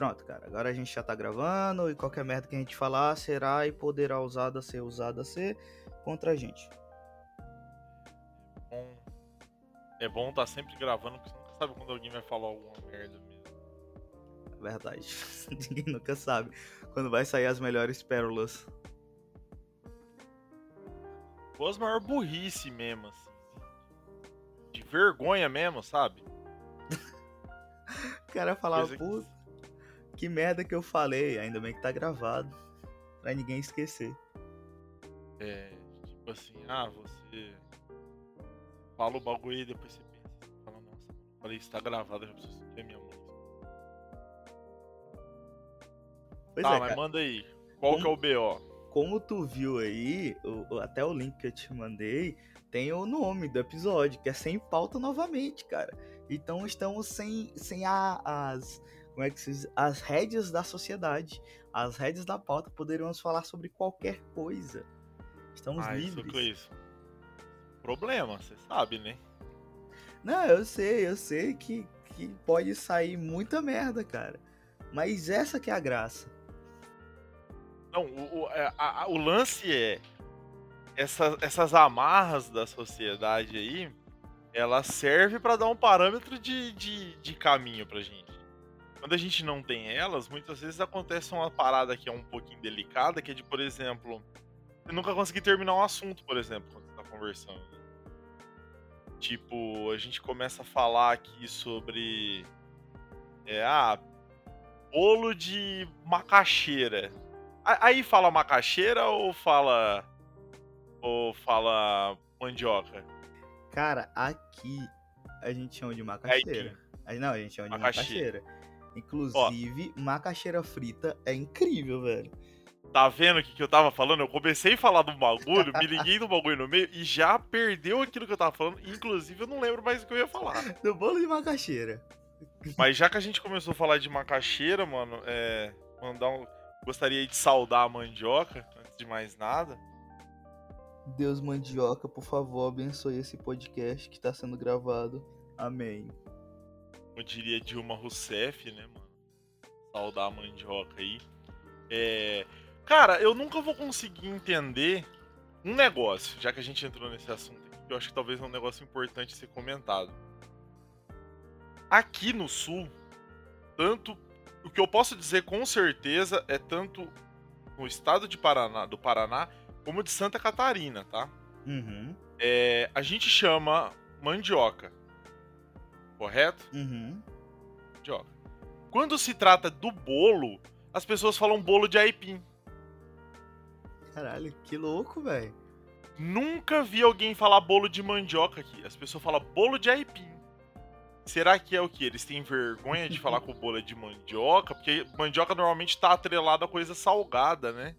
Pronto, cara. Agora a gente já tá gravando e qualquer merda que a gente falar será e poderá usada ser usada ser contra a gente. É bom estar tá sempre gravando, porque você nunca sabe quando alguém vai falar alguma merda mesmo. É verdade. Ninguém nunca sabe quando vai sair as melhores pérolas. Ou as maiores burrice mesmo, assim. De vergonha mesmo, sabe? o cara falava, puta, que merda que eu falei. Ainda bem que tá gravado. Pra ninguém esquecer. É, tipo assim, ah, você fala o bagulho e depois você pensa. Você fala, nossa, falei, isso tá gravado, eu já preciso a minha mãe. Pois tá, é, mas cara. manda aí. Qual Como- que é o BO? Como tu viu aí, o- até o link que eu te mandei tem o nome do episódio, que é sem pauta novamente, cara. Então estamos sem, sem a- as. Como é que se diz? As rédeas da sociedade. As rédeas da pauta. Poderíamos falar sobre qualquer coisa. Estamos Ah, livres. isso. Problema, você sabe, né? Não, eu sei, eu sei que, que pode sair muita merda, cara. Mas essa que é a graça. Não, o, o, é, a- a- o lance é. Essa, essas amarras da sociedade aí, ela serve pra dar um parâmetro de, de, de caminho pra gente. Quando a gente não tem elas, muitas vezes acontece uma parada que é um pouquinho delicada, que é de, por exemplo, você nunca conseguir terminar um assunto, por exemplo, quando você tá conversando. Tipo, a gente começa a falar aqui sobre. É, ah, bolo de macaxeira. Aí fala macaxeira ou fala. Ou fala mandioca? Cara, aqui a gente chama de macaxeira. Aí, não, a gente chama de Macaxeira. macaxeira. Inclusive, macaxeira frita é incrível, velho. Tá vendo o que, que eu tava falando? Eu comecei a falar do bagulho, me liguei no bagulho no meio e já perdeu aquilo que eu tava falando. Inclusive, eu não lembro mais o que eu ia falar. Do bolo de macaxeira. Mas já que a gente começou a falar de macaxeira, mano, é. Mandar um. Gostaria de saudar a mandioca, antes de mais nada. Deus mandioca, por favor, abençoe esse podcast que tá sendo gravado. Amém. Como diria Dilma Rousseff, né, mano? Saudar a mandioca aí. É. Cara, eu nunca vou conseguir entender um negócio, já que a gente entrou nesse assunto aqui, que eu acho que talvez é um negócio importante ser comentado. Aqui no sul, tanto. O que eu posso dizer com certeza é tanto no estado de Paraná, do Paraná, como de Santa Catarina, tá? Uhum, É, a gente chama mandioca. Correto? uhum. mandioca. Quando se trata do bolo, as pessoas falam bolo de aipim. Caralho, que louco, velho. Nunca vi alguém falar bolo de mandioca aqui. As pessoas falam bolo de aipim. Será que é o que? Eles têm vergonha de falar o bolo é de mandioca? Porque mandioca normalmente tá atrelada a coisa salgada, né?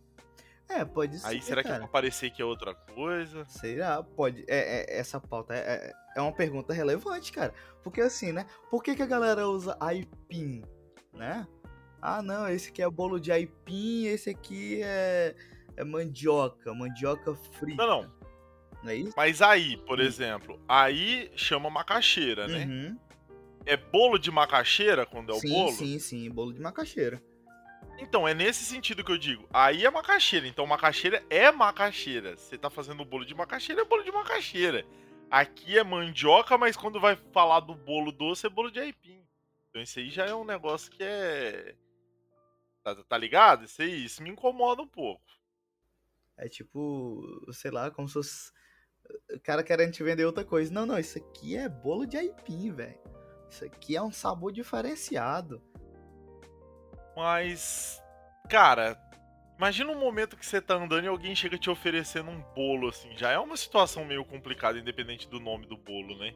É, pode ser. Aí será que cara. pra parecer que é outra coisa? Será? Pode. É, é- essa pauta é, é, é uma pergunta relevante, cara. Porque assim, né? Por que, que a galera usa aipim, né? Ah, não, esse aqui é bolo de aipim, esse aqui é, é mandioca, mandioca frita. Não, não. Não é isso? Mas aí, por Hum. exemplo, aí chama macaxeira, né? Uhum. É bolo de macaxeira quando é o sim, bolo? sim, sim, bolo de macaxeira. Então, é nesse sentido que eu digo. Aí é macaxeira. Então, macaxeira é macaxeira. Você tá fazendo bolo de macaxeira, é bolo de macaxeira. Aqui é mandioca, mas quando vai falar do bolo doce, é bolo de aipim. Então, isso aí já é um negócio que é. Tá, tá ligado? Isso aí, isso me incomoda um pouco. É tipo, sei lá, como se fosse. O cara querendo te vender outra coisa. Não, não, isso aqui é bolo de aipim, velho. Isso aqui é um sabor diferenciado. Mas. Cara, imagina um momento que você tá andando e alguém chega te oferecendo um bolo, assim. Já é uma situação meio complicada, independente do nome do bolo, né?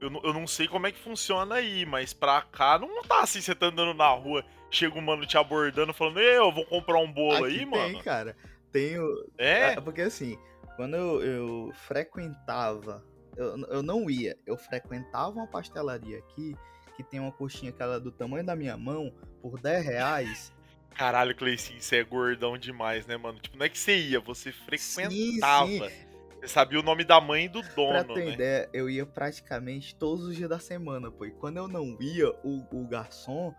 Eu, não- eu não sei como é que funciona aí, mas pra cá não tá assim, você tá andando na rua, chega um mano te abordando, falando, eu vou comprar um bolo Aqui aí, tem, mano. cara. Tem o, É? É, porque assim, quando eu, eu frequentava, eu, eu não ia, eu frequentava uma pastelaria aqui, que tem uma coxinha que ela é do tamanho da minha mão, por 10 reais. Caralho, Cleicinho, você é gordão demais, né, mano? Tipo, não é que você ia, você sim, frequentava. sim. Você sabia o nome da mãe e do Pra dono, ter né? ideia, eu ia praticamente todos os dias da semana, pô. E quando eu não ia, o, o garçom,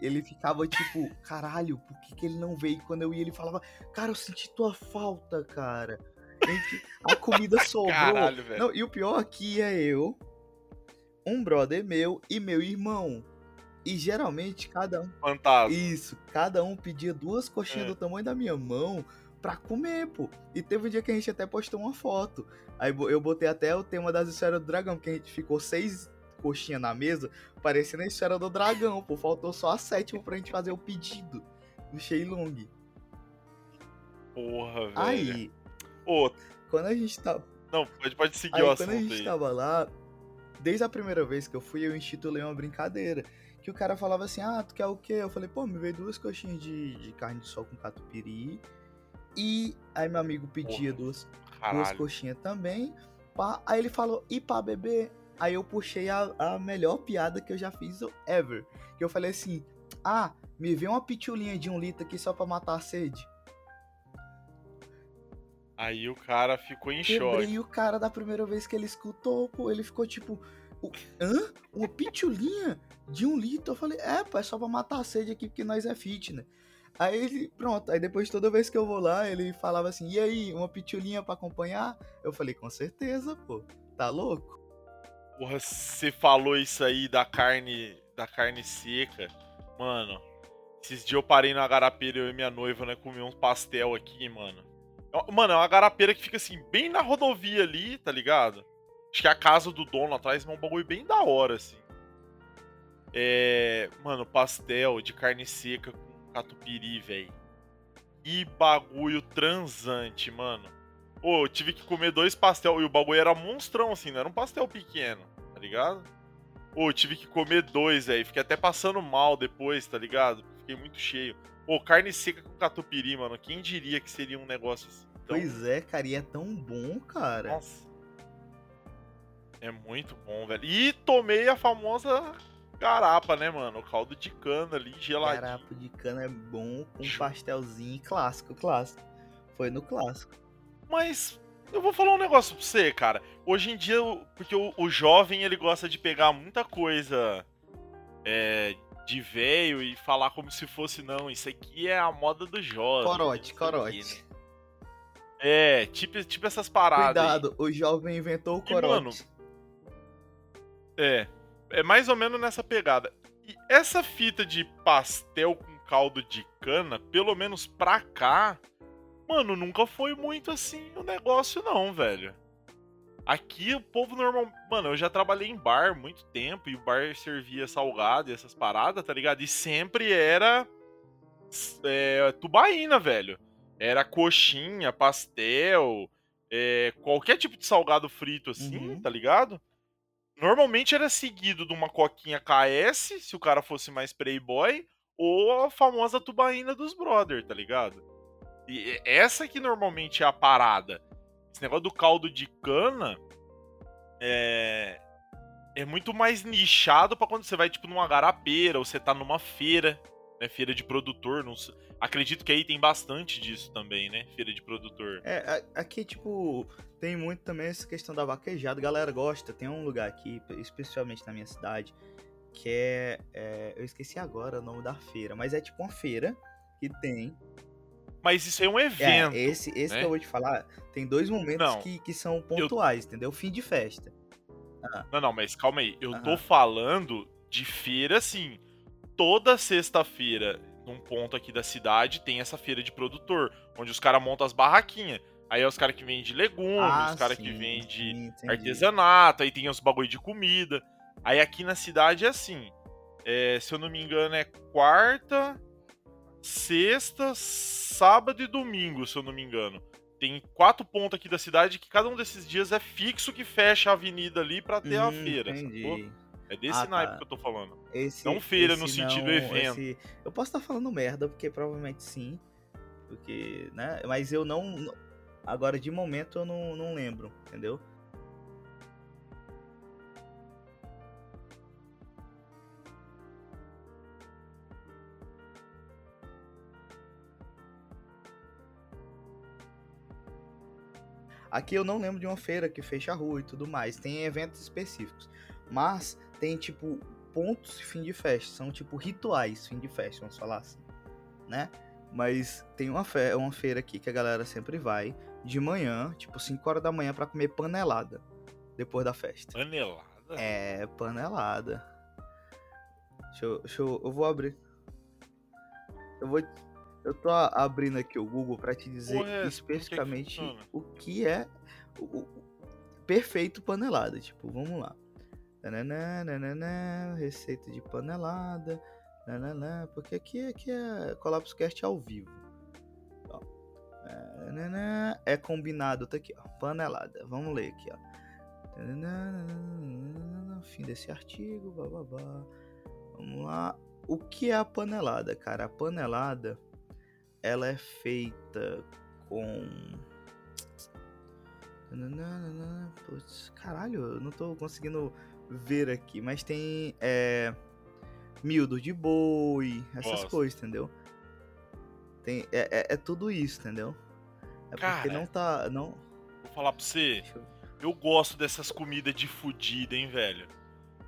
ele ficava tipo, caralho, por que, que ele não veio? E quando eu ia, ele falava, cara, eu senti tua falta, cara. A comida sobrou. Caralho, velho. Não, e o pior aqui é eu, um brother meu e meu irmão. E geralmente cada um. Fantasma. Isso, cada um pedia duas coxinhas É. do tamanho da minha mão pra comer, pô. E teve um dia que a gente até postou uma foto. Aí eu botei até o tema das esferas do dragão, porque a gente ficou seis coxinhas na mesa, parecendo a esfera do dragão, pô. Faltou só a sétima pra gente fazer o pedido do Sheilong. Porra, velho. Aí, Ô, quando a gente tá. não, pode, pode seguir Aí o quando a assunto gente aí. tava lá, desde a primeira vez que eu fui, eu instituí uma brincadeira. Que o cara falava assim, ah, tu quer o quê? Eu falei, pô, me veio duas coxinhas de, de carne de sol com catupiry. E aí meu amigo pedia Porra, duas, duas coxinhas também. Pá. Aí ele falou, e pra beber? Aí eu puxei a, a melhor piada que eu já fiz ever. Que eu falei assim, ah, me vê uma pitulinha de um litro aqui só pra matar a sede. Aí o cara ficou em choque. Quebrei o cara da primeira vez que ele escutou, pô. Ele ficou tipo, "O- hã? Uma pitulinha de um litro? Eu falei, é, pô, é só pra matar a sede aqui porque nós é fitness. Aí ele, pronto, aí depois toda vez que eu vou lá, ele falava assim, e aí, uma pitulinha pra acompanhar? Eu falei, com certeza, pô, tá louco? Porra, você falou isso aí da carne, da carne seca. Mano, esses dias eu parei na garapeira, eu e minha noiva, né, comer uns pastel aqui, mano. Mano, é uma garapeira que fica assim, bem na rodovia ali, tá ligado? Acho que a casa do dono atrás, é um bagulho bem da hora, assim. É. Mano, pastel de carne seca com catupiry, velho. Que bagulho transante, mano. Pô, eu tive que comer dois pastel e o bagulho era monstrão, assim, não era um pastel pequeno, tá ligado? Pô, eu tive que comer dois, velho. Fiquei até passando mal depois, tá ligado? Fiquei muito cheio. Pô, carne seca com catupiry, mano. Quem diria que seria um negócio assim? tão- Pois é, cara, e é tão bom, cara. Nossa. É muito bom, velho. E tomei a famosa garapa, né, mano? O caldo de cana ali, geladinho. Garapo de cana é bom com Show. pastelzinho clássico, clássico. Foi no clássico. Mas eu vou falar um negócio pra você, cara. Hoje em dia, porque o, o jovem ele gosta de pegar muita coisa é, de velho e falar como se fosse, não, isso aqui é a moda do jovem. Corote, corote. né? É, tipo, tipo essas paradas. aí. Cuidado, o jovem inventou o E, mano, corote. É, é mais ou menos nessa pegada. E essa fita de pastel com caldo de cana, pelo menos pra cá, mano, nunca foi muito assim o negócio não, velho. Aqui o povo normal, mano, eu já trabalhei em bar muito tempo e o bar servia salgado e essas paradas, tá ligado? E sempre era é, tubaína, velho. Era coxinha, pastel, é, qualquer tipo de salgado frito assim, Uhum. tá ligado? Normalmente era seguido de uma coquinha KS, se o cara fosse mais playboy, ou a famosa tubaína dos brother, tá ligado? E essa que normalmente é a parada. Esse negócio do caldo de cana é é muito mais nichado pra quando você vai tipo numa garapeira ou você tá numa feira, né, feira de produtor, não. Acredito que aí tem bastante disso também, né? Feira de produtor. É, aqui, tipo, tem muito também essa questão da vaquejada. Galera gosta. Tem um lugar aqui, especialmente na minha cidade, que é, é- Eu esqueci agora o nome da feira, mas é tipo uma feira que tem. Mas isso é um É, evento. esse, esse né? que eu vou te falar, tem dois momentos Não, que, que são pontuais, entendeu? Fim de festa. Não, não, mas calma aí. Eu tô falando de feira, assim. Toda sexta-feira, num ponto aqui da cidade, tem essa feira de produtor, onde os caras montam as barraquinhas. Aí é os caras que vendem legumes, Ah, os caras que vendem artesanato, aí tem os bagulho de comida. Aí aqui na cidade é assim. é, se eu não me engano, é quarta, sexta, sábado e domingo, se eu não me engano. Tem quatro pontos aqui da cidade que cada um desses dias é fixo que fecha a avenida ali pra ter a Hum, feira, sacou? entendi. É desse Ah, naipe tá. que eu tô falando. Esse, Não feira no sentido não- evento. esse- Eu posso estar falando merda, porque provavelmente sim. Porque, né? Mas eu não. Agora, de momento, eu não, não lembro, entendeu? Aqui eu não lembro de uma feira que fecha a rua e tudo mais. Tem eventos específicos. Mas tem, tipo, pontos fim de festa, são tipo rituais fim de festa, vamos falar assim, né? Mas tem uma, fe uma feira aqui que a galera sempre vai de manhã, tipo 5 horas da manhã, para comer panelada depois da festa. Panelada? É, panelada. Deixa eu, deixa eu, eu vou abrir. Eu vou. Eu tô abrindo aqui o Google para te dizer é, especificamente que o que é o, o, perfeito panelada. Tipo, vamos lá. Nananã, nananã, receita de panelada. Nananã, porque aqui, aqui é Colapso Cast ao vivo. Ó, nananã, é combinado, tá aqui, ó. Panelada. Vamos ler aqui, ó. Nananã, fim desse artigo, bababá. Vamos lá. O que é a panelada, cara? A panelada ela é feita com Putz, caralho, eu não tô conseguindo ver aqui, mas tem é, miúdo de boi, essas Nossa. coisas, entendeu? Tem, é, é, é, tudo isso, entendeu? É Cara, porque não tá. Não... Vou falar pra você. Eu... eu gosto dessas comidas de fudida, hein, velho?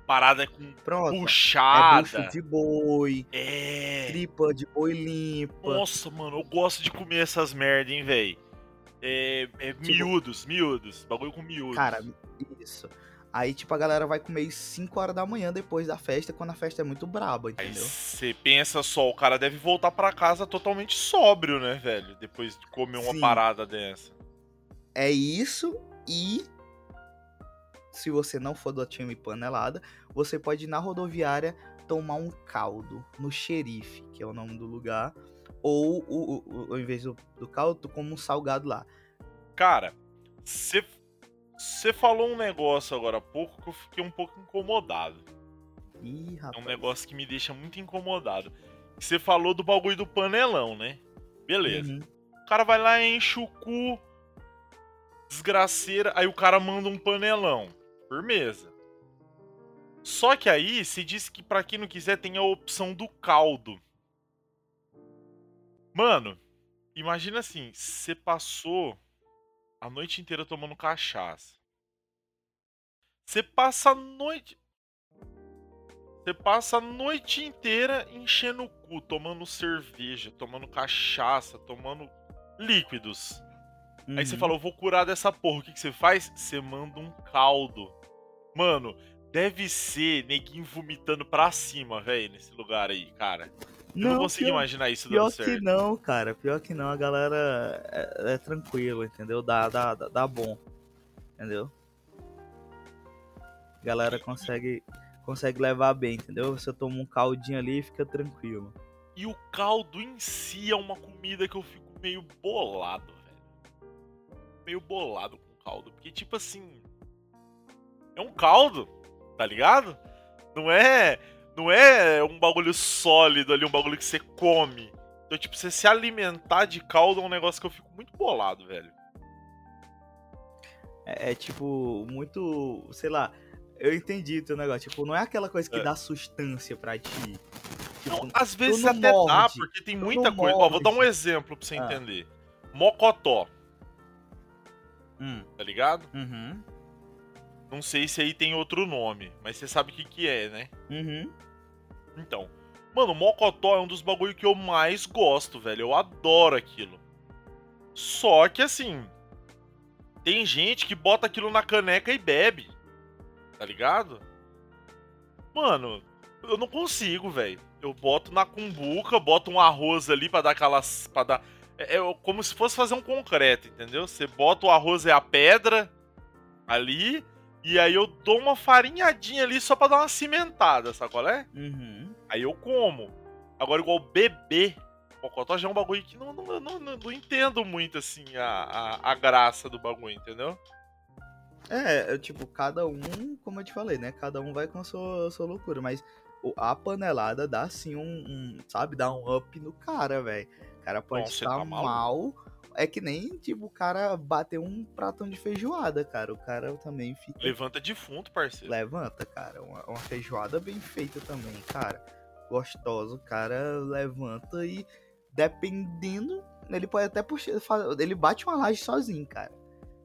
Parada com Pronto, é puxada. É de boi. É. Tripa de boi limpa. Nossa, mano, eu gosto de comer essas merda, hein, velho. É, é tipo, miúdos, miúdos. Bagulho com miúdos. Cara, isso. Aí, tipo, a galera vai comer 5 horas da manhã depois da festa, quando a festa é muito braba, entendeu? Você pensa só, o cara deve voltar para casa totalmente sóbrio, né, velho? Depois de comer uma Sim. parada dessa. É isso e se você não for do time panelada, você pode ir na rodoviária tomar um caldo no xerife, que é o nome do lugar, ou o, o, ao invés do, do caldo, tu come um salgado lá. Cara, você falou um negócio agora há pouco que eu fiquei um pouco incomodado. Ih, rapaz. É um negócio que me deixa muito incomodado. Você falou do bagulho do panelão, né? Beleza. Uhum. O cara vai lá, enche o cu, desgraceira, aí o cara manda um panelão. Firmeza. Só que aí se diz que para quem não quiser tem a opção do caldo. Mano, imagina assim, você passou a noite inteira tomando cachaça. Você passa a noite. Você passa a noite inteira enchendo o cu, tomando cerveja, tomando cachaça, tomando líquidos. Uhum. Aí você uhum. falou, vou curar dessa porra. O que, que você faz? Você manda um caldo. Mano, deve ser neguinho vomitando pra cima, velho, nesse lugar aí, cara. Eu não, não consigo pior, imaginar isso dando certo. Pior que não, cara. Pior que não. A galera é, é tranquilo, entendeu? Dá, dá, dá, dá bom. Entendeu? A galera consegue, consegue levar bem, entendeu? Você toma um caldinho ali e fica tranquilo. E o caldo em si é uma comida que eu fico meio bolado, velho. Meio bolado com caldo. Porque, tipo assim. É um caldo, tá ligado? Não é não é um bagulho sólido ali, um bagulho que você come. Então, tipo, você se alimentar de caldo é um negócio que eu fico muito bolado, velho. É, é tipo, muito. Sei lá. Eu entendi o teu negócio. Tipo, não é aquela coisa que é. dá sustância pra ti. Tipo, não, às vezes até morde, dá, porque tem muita coisa. Ó, vou dar um exemplo pra você ah. entender. Mocotó. Hum. Tá ligado? Uhum. Não sei se aí tem outro nome, mas você sabe o que, que é, né? Uhum. Então, mano, Mocotó é um dos bagulho que eu mais gosto, velho. Eu adoro aquilo. Só que assim, tem gente que bota aquilo na caneca e bebe. Tá ligado? Mano, eu não consigo, velho. Eu boto na cumbuca, boto um arroz ali para dar aquelas. Pra dar... É, é, como se fosse fazer um concreto, entendeu? Você bota o arroz e a pedra ali, e aí eu dou uma farinhadinha ali só pra dar uma cimentada, sabe qual é? Uhum. Aí eu como. Agora, igual bebê, Mocotó já é um bagulho que não, não, não, não, entendo muito, assim, a, a, a, graça do bagulho, entendeu? É, é, tipo, cada um, como eu te falei, né? Cada um vai com a sua, a sua loucura, mas a panelada dá, assim, um, um sabe? Dá um up no cara, velho. O cara pode Nossa, estar tá mal é que nem, tipo, o cara bater um pratão de feijoada, cara. O cara também fica. Levanta defunto, parceiro. Levanta, cara. Uma, uma feijoada bem feita também, cara. Gostoso. O cara levanta e, dependendo, ele pode até puxar. Ele bate uma laje sozinho, cara.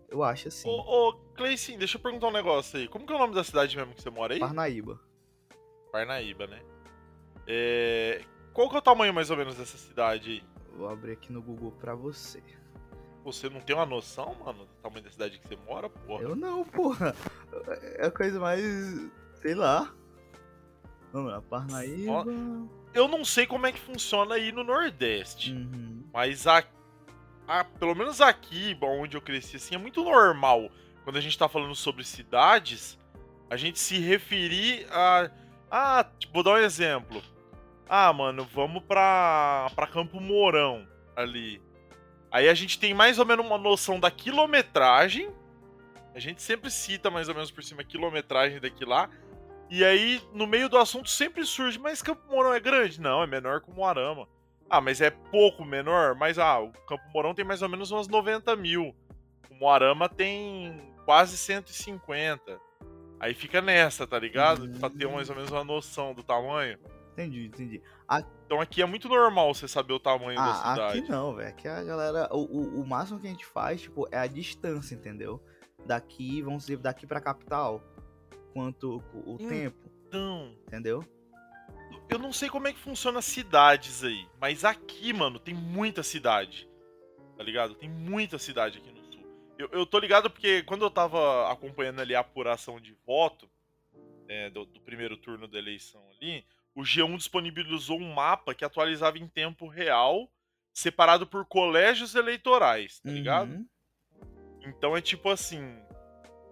Eu acho assim. Ô, ô Cleicinho, deixa eu perguntar um negócio aí. Como que é o nome da cidade mesmo que você mora aí? Parnaíba. Parnaíba, né? É... Qual que é o tamanho mais ou menos dessa cidade aí? Vou abrir aqui no Google pra você. Você não tem uma noção, mano, do tamanho da cidade que você mora, porra? Eu não, porra. É a coisa mais. sei lá. Vamos lá, Parnaíba. Eu não sei como é que funciona aí no Nordeste. Uhum. Mas a, a, pelo menos aqui, onde eu cresci, assim, é muito normal. Quando a gente tá falando sobre cidades, a gente se referir a. Ah, tipo, vou dar um exemplo. Ah, mano, vamos pra, pra Campo Mourão ali. Aí a gente tem mais ou menos uma noção da quilometragem. A gente sempre cita mais ou menos por cima a quilometragem daqui lá. E aí, no meio do assunto, sempre surge, mas Campo Mourão é grande? Não, é menor que o Moarama. Ah, mas é pouco menor? Mas ah, o Campo Mourão tem mais ou menos umas 90 mil. O Moarama tem quase 150. Aí fica nessa, tá ligado? Pra ter mais ou menos uma noção do tamanho. Entendi, entendi. Então aqui é muito normal você saber o tamanho da Ah, cidade. aqui não, velho. Aqui a galera. O, o, o máximo que a gente faz, tipo, é a distância, entendeu? Daqui, vamos dizer, daqui pra capital. Quanto o, o Hum. tempo, Então, entendeu? eu não sei como é que funciona as cidades aí, mas aqui, mano, tem muita cidade. Tá ligado? Tem muita cidade aqui no sul. Eu, eu tô ligado porque quando eu tava acompanhando ali a apuração de voto é, do, do primeiro turno da eleição ali, o G1 disponibilizou um mapa que atualizava em tempo real, separado por colégios eleitorais, tá ligado? Uhum. Então é tipo assim.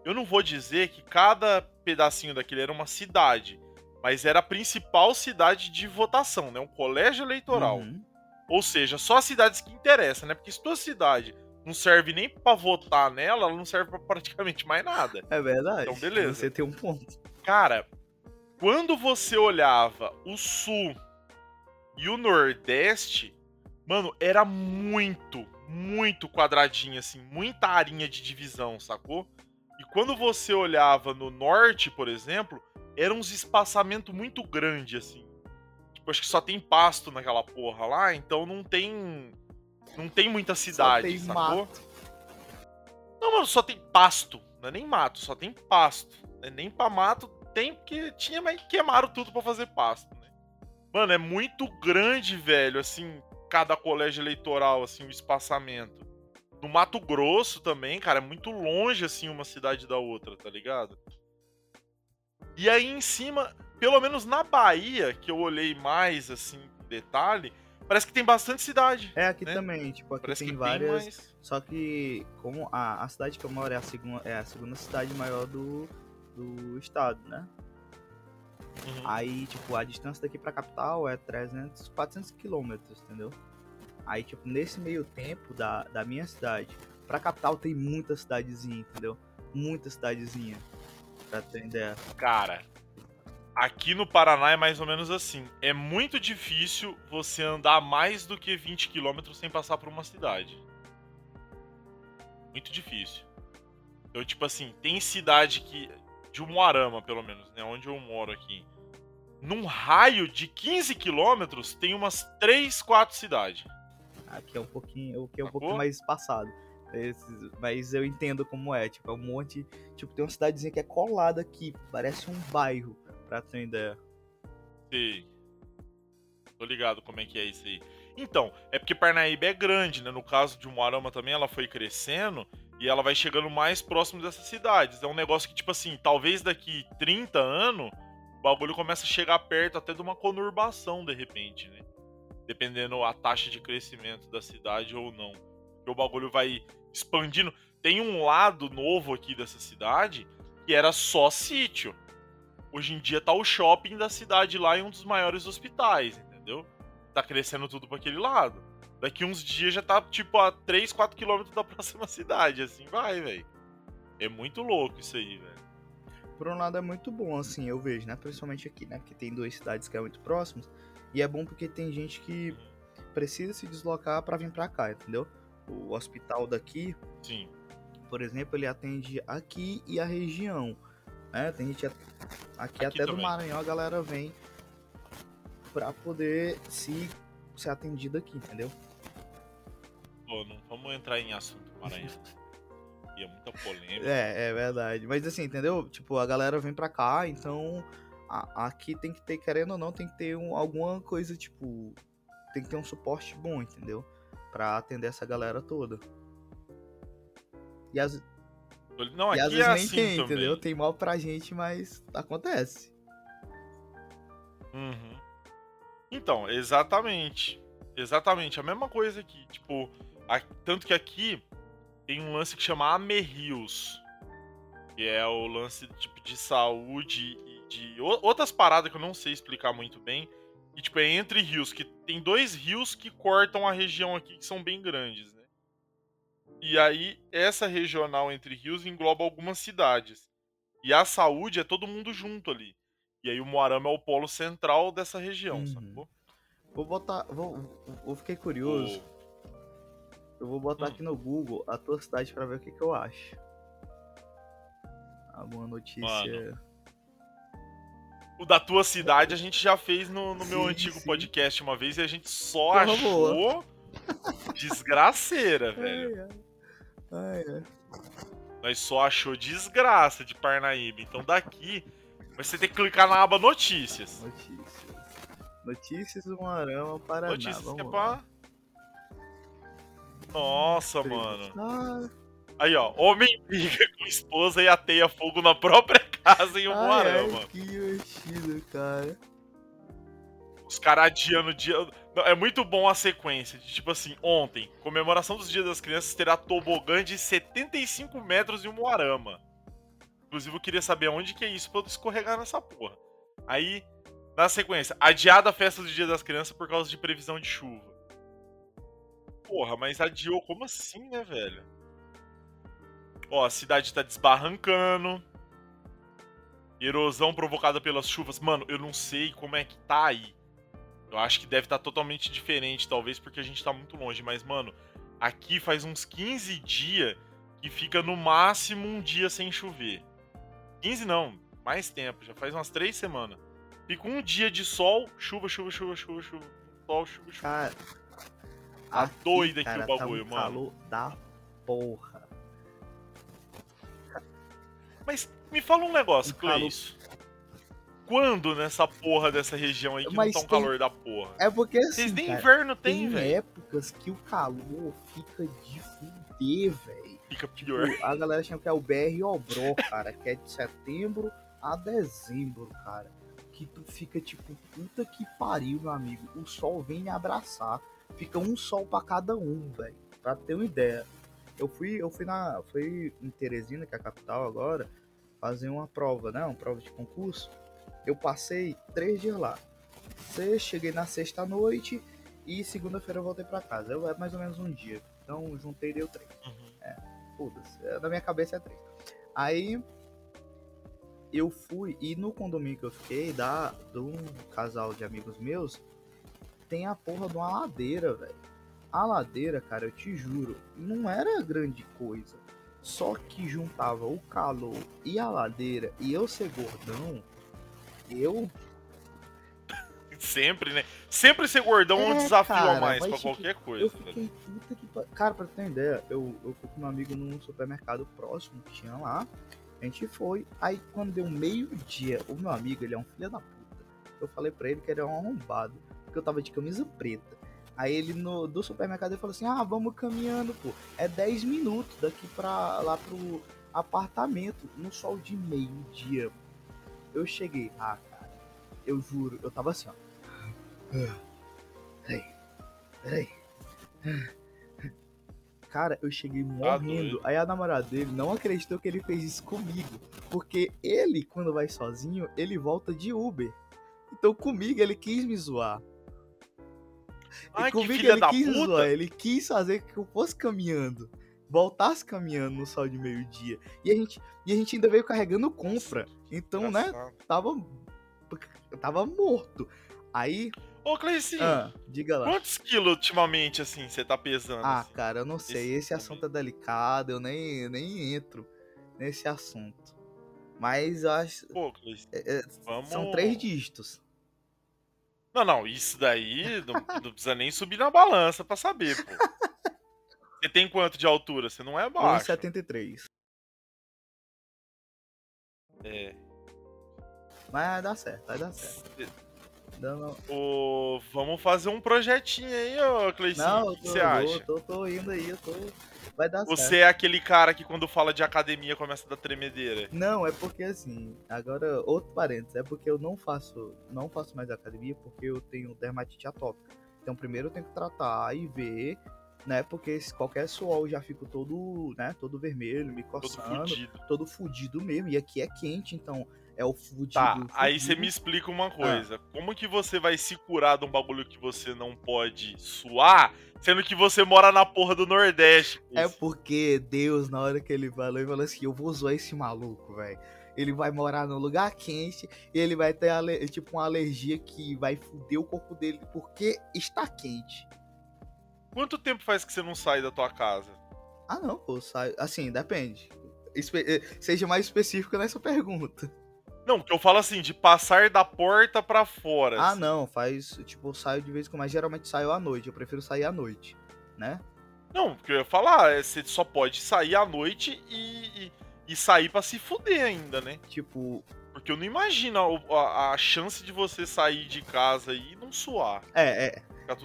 Eu não vou dizer que cada pedacinho daquele era uma cidade, mas era a principal cidade de votação, né? Um colégio eleitoral. Uhum. Ou seja, só as cidades que interessam, né? Porque se tua cidade não serve nem pra votar nela, ela não serve pra praticamente mais nada. É verdade. Então, beleza. Você tem um ponto. Cara, quando você olhava o sul e o nordeste, mano, era muito, muito quadradinho, assim, muita arinha de divisão, sacou? E quando você olhava no norte, por exemplo, era uns espaçamento muito grande, assim. Tipo, acho que só tem pasto naquela porra lá, então não tem. Não tem muita cidade, tem sacou? mato. Não, mano, só tem pasto. Não é nem mato, só tem pasto. É nem pra mato, tem porque tinha, mas queimaram tudo pra fazer pasto, né? Mano, é muito grande, velho, assim, cada colégio eleitoral, assim, o espaçamento. No Mato Grosso também, cara, é muito longe, assim, uma cidade da outra, tá ligado? E aí em cima, pelo menos na Bahia, que eu olhei mais, assim, detalhe, parece que tem bastante cidade. É, aqui né? também, tipo, aqui Parece tem que várias. tem. Só que, como a, a cidade que eu moro é a segunda, é a segunda cidade maior do, do estado, né? Uhum. Aí, tipo, a distância daqui pra capital é 300, 400 quilômetros, entendeu? Aí, tipo, nesse meio tempo da, da minha cidade pra capital tem muita cidadezinha, entendeu? Muita cidadezinha. Pra ter ideia. Cara, aqui no Paraná é mais ou menos assim. É muito difícil você andar mais do que 20 km sem passar por uma cidade. Muito difícil. Então, tipo assim, tem cidade que. De Umuarama, pelo menos, né? Onde eu moro aqui. Num raio de 15 quilômetros, tem umas 3, 4 cidades. Aqui é um pouquinho, aqui é um pouquinho mais espaçado. Mas eu entendo como é, tipo, é um monte. Tipo, tem uma cidadezinha que é colada aqui, parece um bairro, pra ter uma ideia. Sei. Tô ligado como é que é isso aí. Então, é porque Parnaíba é grande, né? No caso de Umuarama também, ela foi crescendo e ela vai chegando mais próximo dessas cidades. É um negócio que, tipo assim, talvez daqui 30 anos, o bagulho começa a chegar perto até de uma conurbação, de repente, né? Dependendo a taxa de crescimento da cidade ou não. Porque o bagulho vai expandindo. Tem um lado novo aqui dessa cidade que era só sítio. Hoje em dia tá o shopping da cidade lá e um dos maiores hospitais, entendeu? Tá crescendo tudo pra aquele lado. Daqui uns dias já tá tipo a 3, 4 quilômetros da próxima cidade, assim vai, velho. É muito louco isso aí, velho. Por um lado é muito bom, assim, eu vejo, né? Principalmente aqui, né? Porque tem duas cidades que é muito próximas. E é bom porque tem gente que precisa se deslocar pra vir pra cá, entendeu? O hospital daqui, Sim. por exemplo, ele atende aqui e a região. Né? Tem gente a- aqui, até do também. Maranhão, a galera vem pra poder se ser atendido aqui, entendeu? Não vamos entrar em assunto Maranhão. E é muita polêmica. É, é verdade. Mas assim, entendeu? Tipo, a galera vem pra cá, então a- aqui tem que ter, querendo ou não, tem que ter um, alguma coisa, tipo. Tem que ter um suporte bom, entendeu? Pra atender essa galera toda. E, as, Não, e às vezes é nem assim tem, também. entendeu? Tem mal pra gente, mas acontece. Uhum. Então, exatamente. Exatamente, a mesma coisa aqui. Tipo, tanto que aqui tem um lance que chama Amerrios. Que é o lance tipo, de saúde e de o- outras paradas que eu não sei explicar muito bem. E, tipo, é entre rios, que tem dois rios que cortam a região aqui, que são bem grandes, né? E aí, essa regional entre rios engloba algumas cidades. E a saúde é todo mundo junto ali. E aí o Moarama é o polo central dessa região, Uhum. sacou? Vou botar. Vou, eu fiquei curioso. Eu vou botar Hum. aqui no Google a tua cidade pra ver o que, que eu acho. Alguma notícia. Mano. O da tua cidade a gente já fez no, no meu Sim, antigo sim. podcast uma vez e a gente só Porra achou desgraceira, velho. Ai, ai. Nós só achou desgraça de Parnaíba. Então daqui você tem que clicar na aba notícias. Notícias. Notícias do Marama, Paraná. Notícias que é Vamos pra. Nossa, mano. Ah, Aí, ó. Homem briga com esposa e ateia fogo na própria casa em ai, Umuarama. ai, que divertido, cara. Os caras adiando dia. Não, é muito bom a sequência. De, tipo assim, ontem, comemoração dos Dias das Crianças terá tobogã de 75 metros em Umuarama. Inclusive, eu queria saber onde que é isso pra eu escorregar nessa porra. Aí, na sequência, adiada a festa do Dia das Crianças por causa de previsão de chuva. Porra, mas adiou como assim, né, velho? Ó, a cidade tá desbarrancando. Erosão provocada pelas chuvas. Mano, eu não sei como é que tá aí. Eu acho que deve estar totalmente diferente, talvez porque a gente tá muito longe. Mas, mano, aqui faz uns 15 dias que fica no máximo um dia sem chover. 15 não, mais tempo, já faz umas 3 semanas. Fica um dia de sol, chuva, chuva, chuva, chuva, chuva. Sol, chuva, chuva. Cara. Tá aqui, doido aqui cara, o bagulho, tá um mano. calor da porra. Mas me fala um negócio, Um calor- Cleis. Quando nessa porra dessa região aí que Mas não tá um tem- calor da porra? É porque assim, Vocês nem cara, inverno tem, tem velho. épocas que o calor fica de fuder, velho. Fica pior. Tipo, a galera chama que é o BR Obró, cara, que é de setembro a dezembro, cara. Que tu fica tipo, puta que pariu, meu amigo. O sol vem me abraçar. Fica um sol pra cada um, velho. Pra ter uma ideia. Eu fui, eu fui na. Fui em Teresina, que é a capital agora, fazer uma prova, né? Uma prova de concurso. Eu passei três dias lá. Cheguei na sexta noite e segunda-feira eu voltei pra casa. Eu, é mais ou menos um dia. Então juntei e deu três. Uhum. Foda-se. é, Na minha cabeça é três. Aí eu fui, e no condomínio que eu fiquei, da, de um casal de amigos meus, tem a porra de uma ladeira, velho. A ladeira, cara, eu te juro, não era grande coisa. Só que juntava o calor e a ladeira, e eu ser gordão, eu. Sempre, né? Sempre ser gordão é um É, desafio cara, a mais pra tipo, qualquer Eu coisa, velho. fiquei puta que Cara, pra ter uma ideia, eu, eu fui com um amigo num supermercado próximo que tinha lá. A gente foi. Aí quando deu meio-dia, o meu amigo, ele é um filho da puta. Eu falei pra ele que ele é um arrombado. Porque eu tava de camisa preta. Aí ele no, do supermercado ele falou assim: Ah, vamos caminhando, pô. É 10 minutos daqui pra lá pro apartamento. No sol de meio-dia. Eu cheguei, ah, cara, eu juro, eu tava assim, ó. Peraí, peraí. Cara, eu cheguei morrendo. doido. Aí a namorada dele não acreditou que ele fez isso comigo. Porque ele, quando vai sozinho, ele volta de Uber. Então comigo ele quis me zoar. Ai, e que filha ele da quis puta. Ele quis fazer que eu fosse caminhando. Voltasse caminhando no sol de meio-dia. E a gente, e a gente ainda veio carregando compra. Então, né, tava. Tava morto. Aí. Ô, Cleici, Ah, diga lá. quantos quilos ultimamente, assim, você tá pesando? Ah, assim? cara, eu não sei. Esse Esse assunto é delicado, eu nem, nem entro nesse assunto. Mas eu acho. Pô, Cleici, é, é, vamos... São três dígitos. Não, não, isso daí não, não precisa nem subir na balança pra saber, pô. Você tem quanto de altura? Você não é baixo. 1,73. É. Mas vai dar certo, vai dar certo. Não, vamos fazer um projetinho aí, ô Cleicinho. não, o eu que tô, você acha? tô, tô indo aí, eu tô. Vai dar certo. Você é aquele cara que quando fala de academia começa a dar tremedeira. Não, é porque assim, agora outro parênteses, é porque eu não faço, não faço mais academia porque eu tenho dermatite atópica. Então primeiro eu tenho que tratar e ver, né? Porque qualquer suor eu já fico todo, né, todo vermelho, me Todo coçando, fudido. todo fudido mesmo. E aqui é quente, então é o fudido. Tá, aí você fudido. me explica Ah. uma coisa. Como que você vai se curar de um bagulho que você não pode suar, sendo que você mora na porra do Nordeste? É porque Deus, na hora que ele falou, ele falou assim: eu vou zoar esse maluco, velho. Ele vai morar num lugar quente e ele vai ter tipo uma alergia que vai foder o corpo dele porque está quente. Quanto tempo faz que você não sai da tua casa? Ah, não, pô, sai. Assim, depende. Espe- eh, Seja mais específico nessa pergunta. Não, que eu falo assim, de passar da porta pra fora. Ah, assim. não, faz. Tipo, eu saio de vez em quando, mas geralmente saio à noite. Eu prefiro sair à noite, né? Não, porque eu ia falar, é, você só pode sair à noite e, e, e sair pra se fuder ainda, né? Tipo, Porque eu não imagino a, a- a chance de você sair de casa e não suar. é, é.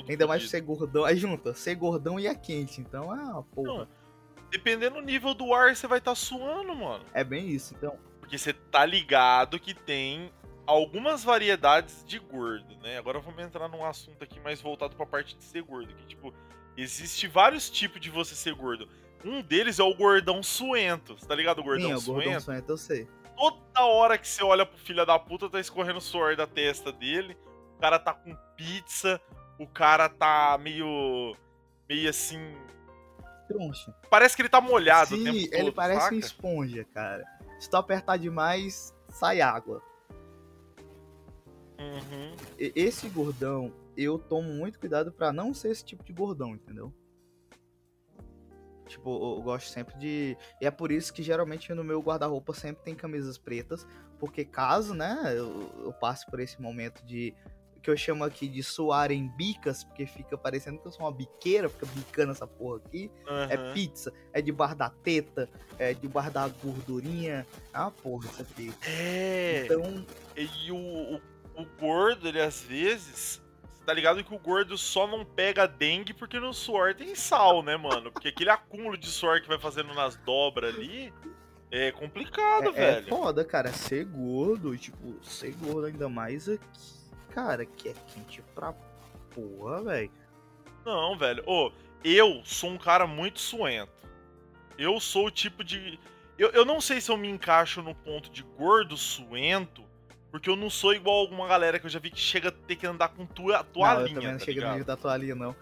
Ainda mais fudido. ser gordão. Aí junta, ser gordão e é quente. Então, ah, porra. Não, dependendo do nível do ar, você vai estar suando, mano. É bem isso. Então, Porque você tá ligado que tem algumas variedades de gordo, né? Agora vamos entrar num assunto aqui mais voltado pra parte de ser gordo. Que, tipo, existe vários tipos de você ser gordo. Um deles é o gordão suento. Você tá ligado? O gordão sim, o gordão suento. suento, eu sei. Toda hora que você olha pro filho da puta, tá escorrendo suor da testa dele. O cara tá com pizza. O cara tá meio. meio assim. Troncha. Parece que ele tá molhado o Sim, tempo ele todo, parece saca? uma esponja, cara. Se tu apertar demais, sai água. Uhum. Esse gordão, eu tomo muito cuidado pra não ser esse tipo de gordão, entendeu? Tipo, eu eu gosto sempre de. E é por isso que geralmente no meu guarda-roupa sempre tem camisas pretas. Porque caso, né, eu, eu passe por esse momento de. Que eu chamo aqui de suar em bicas, porque fica parecendo que eu sou uma biqueira, fica bicando essa porra aqui. É Aham. pizza, é debaixo da teta, é debaixo da gordurinha. Ah, porra, isso aqui. É. Então, E o, o, o gordo, ele às vezes. Tá ligado que o gordo só não pega dengue porque no suor tem sal, né, mano? Porque aquele acúmulo de suor que vai fazendo nas dobras ali é complicado, é, é velho. foda, cara. Ser gordo, tipo, ser gordo ainda mais aqui, cara, que é quente pra porra, velho. Não, velho. Ô, eu sou um cara muito suento. Eu sou o tipo de. Eu, eu não sei se eu me encaixo no ponto de gordo suento, porque eu não sou igual alguma galera que eu já vi que chega a ter que andar com tua, Não, eu toalhinha, também não tá chego no nível da toalhinha, não.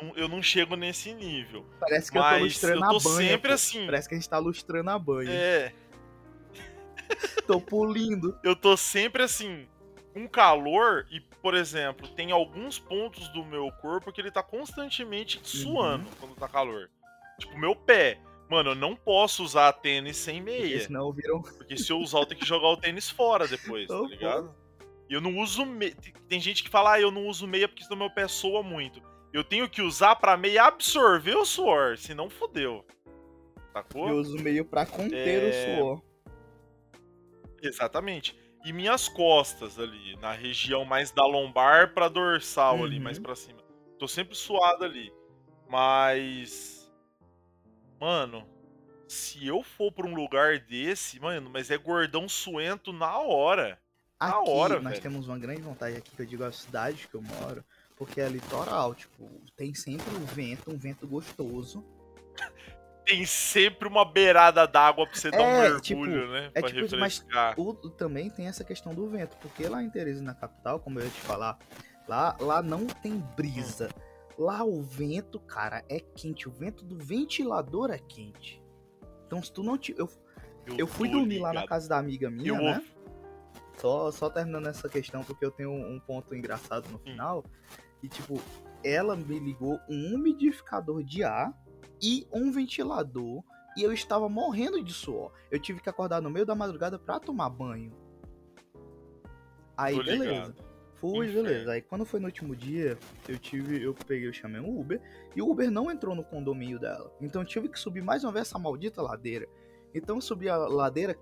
Não- Eu não chego nesse nível. Parece que eu tô lustrando eu a tô banha. sempre pô. assim. Parece que a gente tá lustrando a banha. É, Tô pulindo. eu tô sempre assim, com calor e, por exemplo, tem alguns pontos do meu corpo que ele tá constantemente suando quando tá calor. Tipo, meu pé. Mano, eu não posso usar tênis sem Porque meia. senão viram. Porque se eu usar, eu tenho que jogar o tênis fora depois, tá ligado? E eu não uso meia. Tem gente que fala, ah, eu não uso meia porque senão meu pé soa muito. Eu tenho que usar pra meia absorver o suor, senão fodeu. Sacou? Eu uso meio pra conter É. o suor. Exatamente. E minhas costas ali, na região mais da lombar pra dorsal ali, Uhum. mais pra cima. Tô sempre suado ali. Mas. Mano, se eu for pra um lugar desse, mano, mas é gordão suento na hora. Na Aqui, hora, nós velho. temos uma grande vantagem aqui, que eu digo a cidade que eu moro, porque é litoral, tipo, tem sempre um vento, um vento gostoso. Tem sempre uma beirada d'água pra você dar um É, mergulho, tipo, né? é pra tipo isso, mas refrescar. O, também tem essa questão do vento, porque lá em Teresina na capital, como eu ia te falar, lá, lá não tem brisa. Lá o vento, cara, é quente. O vento do ventilador é quente. Então se tu não te. Eu, eu fui tô dormir lá na ligado. casa da amiga minha, Eu né? vou- Só, só terminando essa questão, porque eu tenho um ponto engraçado no final. E, tipo, ela me ligou um umidificador de ar e um ventilador. E eu estava morrendo de suor. Eu tive que acordar no meio da madrugada pra tomar banho. Aí, beleza. Fui, Inferno. beleza. Aí quando foi no último dia, eu tive. Eu peguei, eu chamei um Uber. E o Uber não entrou no condomínio dela. Então eu tive que subir mais uma vez essa maldita ladeira. Então eu subi a ladeira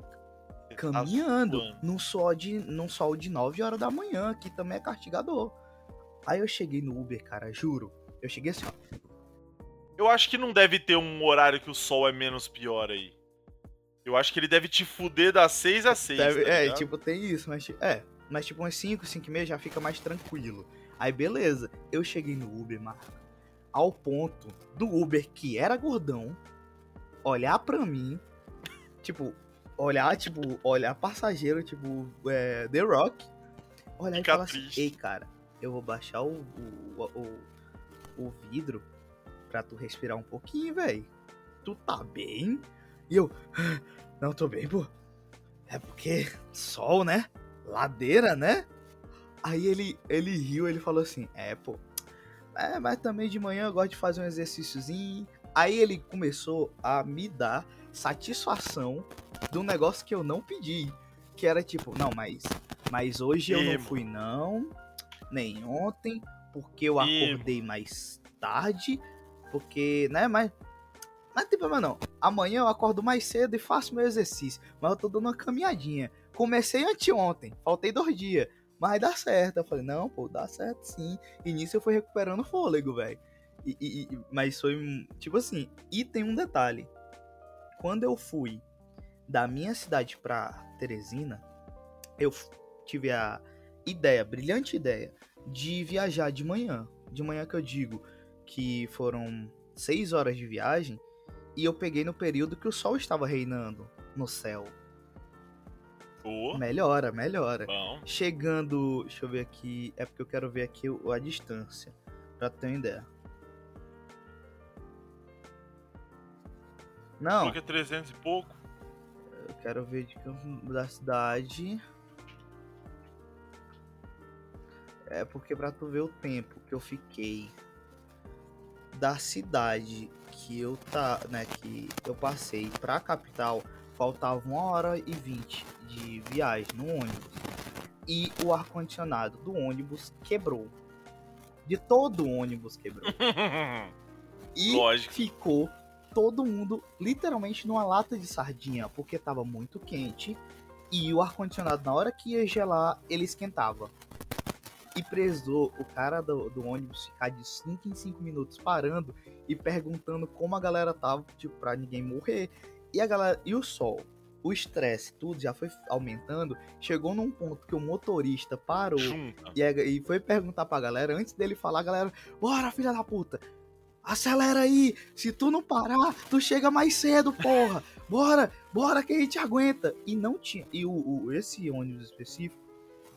caminhando suando. num sol de num sol de 9 horas da manhã, que também é castigador. Aí eu cheguei no Uber, cara, juro. Eu cheguei assim, ó. Eu acho que não deve ter um horário que o sol é menos pior aí. Eu acho que ele deve te fuder das 6 às 6. Deve- tá é, tipo, tem isso, mas é, mas tipo umas 5, 5 e meia já fica mais tranquilo. Aí beleza, eu cheguei no Uber, Marco, ao ponto do Uber que era gordão olhar pra mim, tipo, olhar, tipo, olhar passageiro, tipo, é, The Rock, olhar Fica e falar assim, ei, cara, eu vou baixar o, o, o, o vidro pra tu respirar um pouquinho, velho. Tu tá bem? E eu, não tô bem, pô. É porque sol, né? Ladeira, né? Aí ele, ele riu, ele falou assim: É, pô. É, mas também de manhã eu gosto de fazer um exercíciozinho. Aí ele começou a me dar satisfação do negócio que eu não pedi. Que era tipo, não, mas, mas hoje eu não fui, não. Nem ontem, porque eu Emo. acordei mais tarde. Porque, né, mas. Não tem problema não. Amanhã eu acordo mais cedo e faço meu exercício. Mas eu tô dando uma caminhadinha. Comecei anteontem, faltei dois dias. Mas dá certo. Eu falei, não, pô, dá certo sim. E nisso eu fui recuperando o fôlego, velho. E, e- mas foi, tipo assim, e tem um detalhe. Quando eu fui da minha cidade pra Teresina, eu tive a ideia, brilhante ideia, de viajar de manhã. De manhã que eu digo que foram seis horas de viagem. E eu peguei no período que o sol estava reinando no céu. Boa. Melhora, melhora. Bom. Chegando, deixa eu ver aqui, é porque eu quero ver aqui a distância, pra ter uma ideia. Não, Porque é 300 e pouco. eu quero ver de Campo da cidade. É porque pra tu ver o tempo que eu fiquei da cidade que eu tá, né, que eu passei pra capital, faltava uma hora e vinte de viagem no ônibus. E o ar condicionado do ônibus quebrou. De todo o ônibus quebrou. E Lógico. ficou todo mundo literalmente numa lata de sardinha, porque tava muito quente e o ar-condicionado, na hora que ia gelar, ele esquentava. E prezou o cara do, do ônibus ficar de 5 em 5 minutos parando e perguntando como a galera tava, tipo, pra ninguém morrer. E a galera. E o sol, o estresse, tudo já foi aumentando. Chegou num ponto que o motorista parou. Junta. E, e foi perguntar pra galera, antes dele falar, a galera, bora, filha da puta, acelera aí, se tu não parar, tu chega mais cedo, porra, bora, bora que a gente aguenta. E não tinha, e o, o- esse ônibus específico,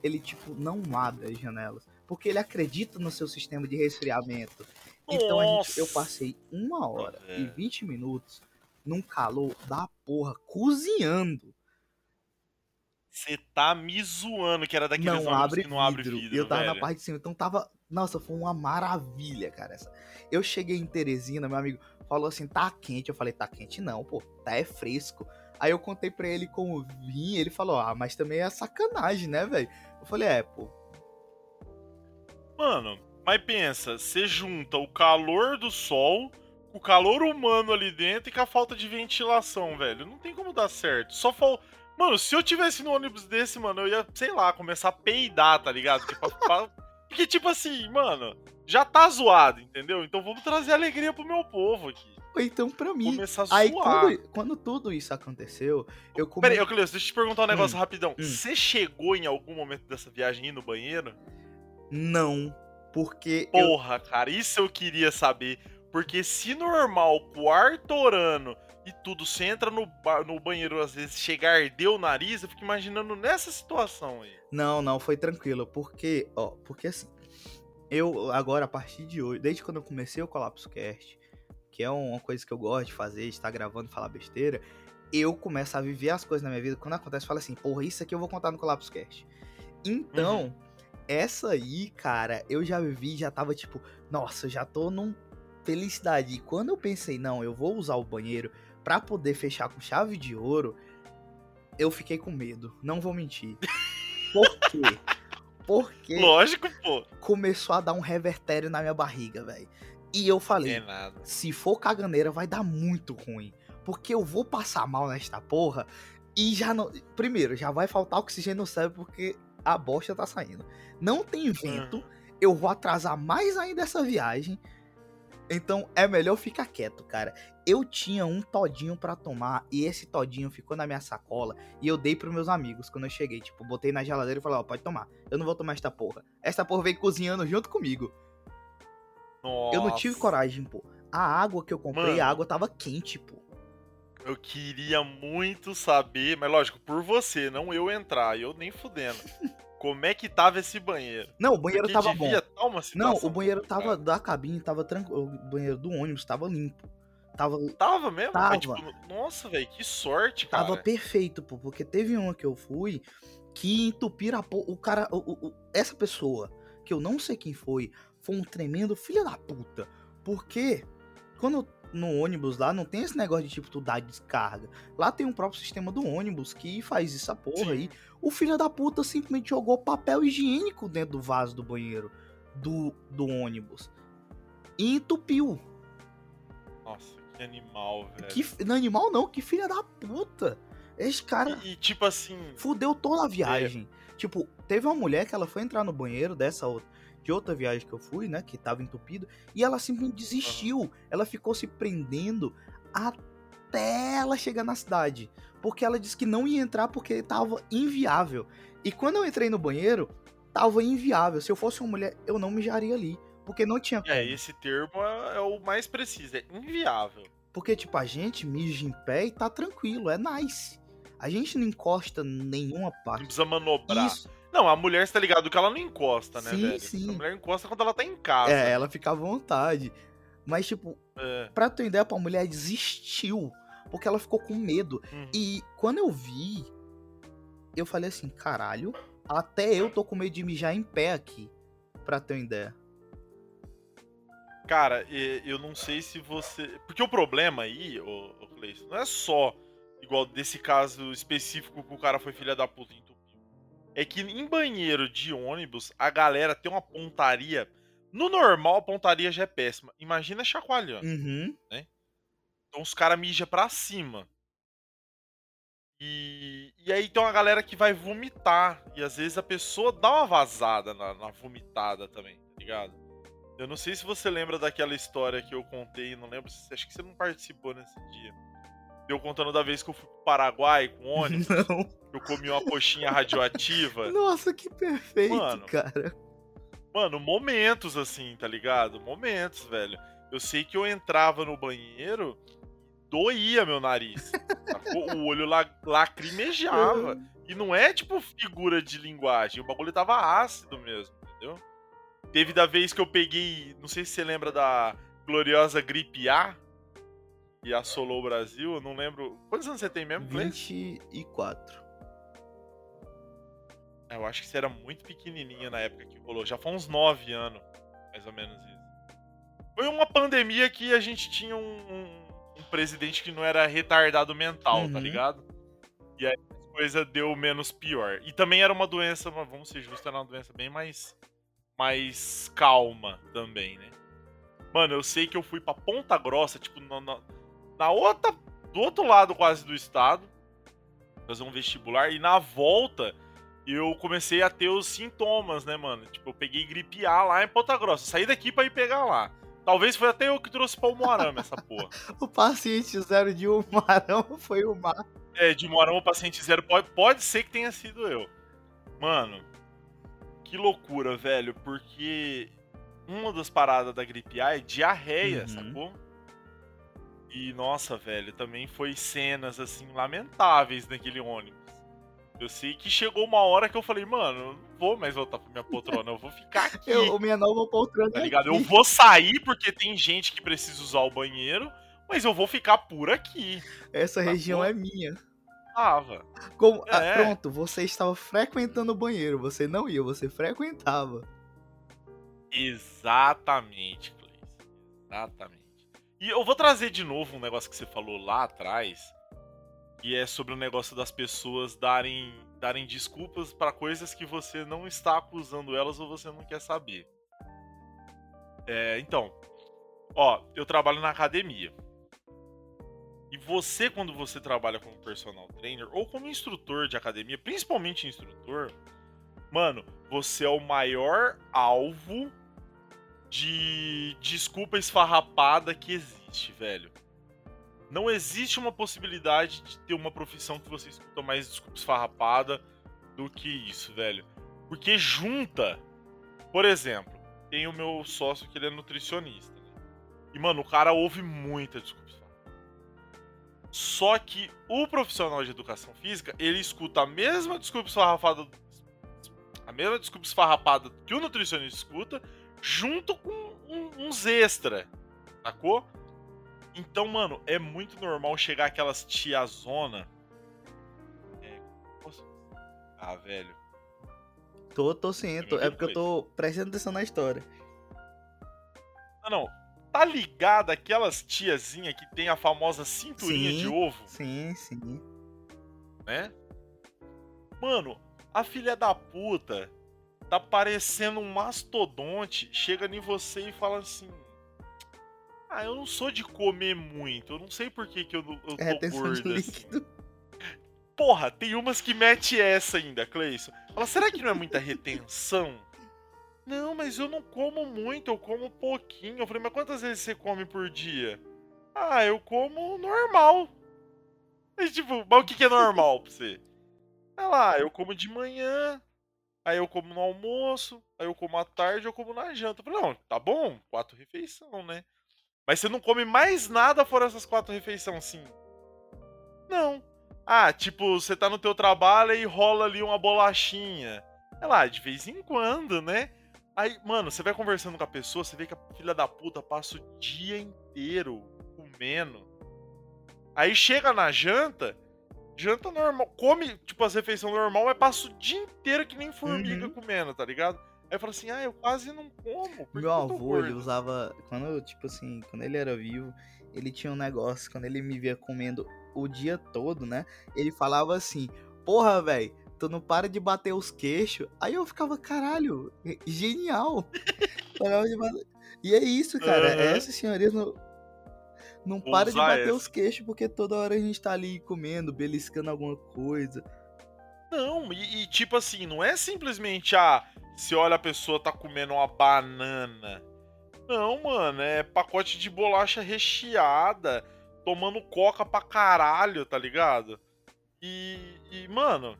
ele, tipo, não abre as janelas, porque ele acredita no seu sistema de resfriamento. Então, a gente, eu passei uma hora e velho. 20 minutos num calor da porra, cozinhando. Você tá me zoando que era daqueles não abre que não abre vidro. vidro. E eu tava na velho. parte de cima, então tava. Nossa, foi uma maravilha, cara. Essa. Eu cheguei em Teresina, meu amigo falou assim: tá quente. Eu falei: tá quente não, pô, tá é fresco. Aí eu contei pra ele como vim, ele falou: ah, mas também é sacanagem, né, velho? Eu falei: é, pô. Mano, mas pensa, você junta o calor do sol com o calor humano ali dentro e com a falta de ventilação, velho. Não tem como dar certo. Só fal... Mano, se eu tivesse no ônibus desse, mano, eu ia, sei lá, começar a peidar, tá ligado? Tipo, pra- Porque, tipo assim, mano, já tá zoado, entendeu? Então vamos trazer alegria pro meu povo aqui. Ou então pra mim. Começar a Aí zoar. quando, quando tudo isso aconteceu, eu come... Peraí, Cleus, deixa eu te perguntar um negócio rapidão. hum. Você chegou em algum momento dessa viagem ir no banheiro? Não. Porque eu, Porra, cara, isso eu queria saber. Porque se normal, quarto orando e tudo, você entra no, ba- no banheiro, às vezes chega a arder o nariz, eu fico imaginando nessa situação aí. Não, não, foi tranquilo. Porque, ó, porque assim, eu agora, a partir de hoje, desde quando eu comecei o Colapso Cast, que é uma coisa que eu gosto de fazer, estar gravando, falar besteira, eu começo a viver as coisas na minha vida. Quando acontece, eu falo assim, porra, isso aqui eu vou contar no Colapso Cast. Então, essa aí, cara, eu já vivi, já tava tipo, nossa, eu já tô num felicidade. E quando eu pensei, não, eu vou usar o banheiro pra poder fechar com chave de ouro, eu fiquei com medo. Não vou mentir. Por quê? Porque Lógico, pô. começou a dar um revertério na minha barriga, velho. E eu falei, É se for caganeira, vai dar muito ruim. Porque eu vou passar mal nesta porra. E já não. Primeiro, já vai faltar oxigênio no cérebro porque a bosta tá saindo. Não tem vento. Uhum. Eu vou atrasar mais ainda essa viagem. Então é melhor ficar quieto, cara. Eu tinha um todinho pra tomar e esse todinho ficou na minha sacola e eu dei pros meus amigos quando eu cheguei. Tipo, botei na geladeira e falei: Ó, pode tomar. Eu não vou tomar esta porra. Esta porra veio cozinhando junto comigo. Nossa. Eu não tive coragem, pô. A água que eu comprei, Mano. a água tava quente, pô. Eu queria muito saber, mas lógico, por você, não eu entrar, eu nem fudendo. Como é que tava esse banheiro? Não, o banheiro Porque tava bom. tá uma Não, o banheiro tava cara. da cabine, tava tranquilo. O banheiro do ônibus tava limpo. Tava, Tava mesmo? Tava. Mas, tipo, nossa, velho, que sorte, cara. tava perfeito, pô. Porque teve uma que eu fui que entupiram a po... O cara. o- o- essa pessoa, que eu não sei quem foi, foi um tremendo filho da puta. Porque quando no ônibus lá não tem esse negócio de tipo tu dar descarga. Lá tem um próprio sistema do ônibus que faz essa porra Sim. aí. O filho da puta simplesmente jogou papel higiênico dentro do vaso do banheiro do, do ônibus. E entupiu. Nossa, que animal, velho. Que, não, animal não, que filha da puta. Esse cara E, e, tipo assim, fudeu toda a viagem. Tipo, teve uma mulher que ela foi entrar no banheiro dessa outra, de outra viagem que eu fui, né, que tava entupido, e ela simplesmente desistiu. Ela ficou se prendendo até ela chegar na cidade, porque ela disse que não ia entrar porque tava inviável. E quando eu entrei no banheiro, tava inviável. Se eu fosse uma mulher, eu não mijaria ali, porque não tinha é, esse termo é, é o mais preciso, é inviável. Porque, tipo, a gente mija em pé e tá tranquilo, é nice. A gente não encosta nenhuma Não parte. precisa manobrar. Isso. Não, a mulher, você tá ligado que ela não encosta, né, Sim, velho? sim. A mulher encosta quando ela tá em casa. É, ela fica à vontade. Mas, tipo, É. pra ter ideia, a mulher desistiu. Porque ela ficou com medo. Uhum. E quando eu vi, eu falei assim, caralho, até eu tô com medo de mijar em pé aqui. Pra ter uma ideia. Cara, eu não sei se você. Porque o problema aí, ô, ô Cleison, não é só igual desse caso específico que o cara foi filha da puta e entupiu. É que em banheiro de ônibus, a galera tem uma pontaria. No normal, a pontaria já é péssima. Imagina chacoalhando. Uhum. Então os caras mijam pra cima. E, e aí tem uma galera que vai vomitar. E às vezes a pessoa dá uma vazada na, na vomitada também, tá ligado? Eu não sei se você lembra daquela história que eu contei, não lembro, se- acho que você não participou nesse dia. Eu contando da vez que eu fui pro Paraguai com ônibus, Não. eu comi uma coxinha radioativa. Nossa, que perfeito, Mano. cara. Mano, momentos assim, tá ligado? Momentos, velho. Eu sei que eu entrava no banheiro, doía meu nariz. sacou? o olho la lacrimejava. E não é tipo figura de linguagem, o bagulho tava ácido mesmo, entendeu? Teve da vez que eu peguei, não sei se você lembra da gloriosa gripe A, que assolou o Brasil, eu não lembro. Quantos anos você tem mesmo, Cleiton? 24. É, Eu acho que você era muito pequenininha na época que rolou. Já foi uns 9 anos, mais ou menos isso. Foi uma pandemia que a gente tinha um, um- um presidente que não era retardado mental, tá Uhum. ligado? E aí a coisa deu menos pior. E também era uma doença, vamos ser justos, era uma doença bem mais, mais calma também, né? Mano, eu sei que eu fui pra Ponta Grossa, tipo, na, na, na outra, do outro lado quase do estado, fazer um vestibular, e na volta eu comecei a ter os sintomas, né, mano? Tipo, eu peguei gripe A lá em Ponta Grossa. Saí daqui pra ir pegar lá. Talvez foi até eu que trouxe pra Umuarama essa porra. O paciente zero de Umarão foi o Mar. É, de Umuarama, paciente zero. Pode, pode ser que tenha sido eu. Mano, que loucura, velho. Porque uma das paradas da gripe A é diarreia, Uhum. sacou? E, nossa, velho, também foi cenas, assim, lamentáveis naquele ônibus. Eu sei que chegou uma hora que eu falei, mano, eu não vou mais voltar pra minha poltrona, eu vou ficar aqui. Eu, minha nova poltrona. Tá é ligado? Eu aqui. vou sair porque tem gente que precisa usar o banheiro, mas eu vou ficar por aqui. Essa Sacou? região é minha. Tava. Como, ah, É. pronto, você estava frequentando o banheiro. Você não ia, você frequentava. Exatamente, Cleice. Exatamente. E eu vou trazer de novo um negócio que você falou lá atrás, que é sobre o negócio das pessoas darem, darem desculpas pra coisas que você não está acusando elas ou você não quer saber. É, então, ó, eu trabalho na academia. E você, quando você trabalha como personal trainer ou como instrutor de academia, principalmente instrutor, mano, você é o maior alvo de desculpa esfarrapada que existe, velho. Não existe uma possibilidade de ter uma profissão que você escuta mais desculpa esfarrapada do que isso, velho. Porque junta. Por exemplo, tem o meu sócio que ele é nutricionista. Né? E, mano, o cara ouve muita desculpa esfarrapada. Só que o profissional de educação física, ele escuta a mesma desculpa esfarrapada. A mesma desculpa esfarrapada que o nutricionista escuta, junto com um, uns extra. Sacou? Então, mano, é muito normal chegar aquelas tiazona. É, posso... Ah, velho. Tô, tô sim, tô, é porque eu tô prestando atenção na história. Não, não. Tá ligado aquelas tiazinha que tem a famosa cinturinha sim, de ovo? Sim, sim. Né? Mano, a filha da puta tá parecendo um mastodonte, chega em você e fala assim: ah, eu não sou de comer muito. Eu não sei por que, que eu, eu é, tô gordo assim. Porra, tem umas que mete essa ainda, Cleison. Fala, será que não é muita retenção? Não, mas eu não como muito, eu como pouquinho. Eu falei, mas quantas vezes você come por dia? Ah, eu como normal. Aí, tipo, mas o que, que é normal pra você? É lá, eu como de manhã, aí eu como no almoço, aí eu como à tarde, eu como na janta. Eu falei, não, tá bom, quatro refeições, né? Mas você não come mais nada fora essas quatro refeições, sim? Não. Ah, tipo, você tá no teu trabalho e rola ali uma bolachinha. É lá, de vez em quando, né? Aí, mano, você vai conversando com a pessoa, você vê que a filha da puta passa o dia inteiro comendo. Aí chega na janta, janta normal, come, tipo, as refeições normal, mas passa o dia inteiro que nem formiga uhum. comendo, tá ligado? Aí eu falo assim, ah, eu quase não como. Meu avô, ele usava. Quando, tipo assim, quando ele era vivo, ele tinha um negócio, quando ele me via comendo o dia todo, né? Ele falava assim, porra, velho, tu não para de bater os queixos. Aí eu ficava, caralho, genial. e é isso, cara. Uhum. Essa senhoria não, não para de bater essa. os queixos, porque toda hora a gente tá ali comendo, beliscando alguma coisa. Não, e, e tipo assim, não é simplesmente, ah, se olha a pessoa tá comendo uma banana. Não, mano, é pacote de bolacha recheada, tomando coca pra caralho, tá ligado? E, e mano,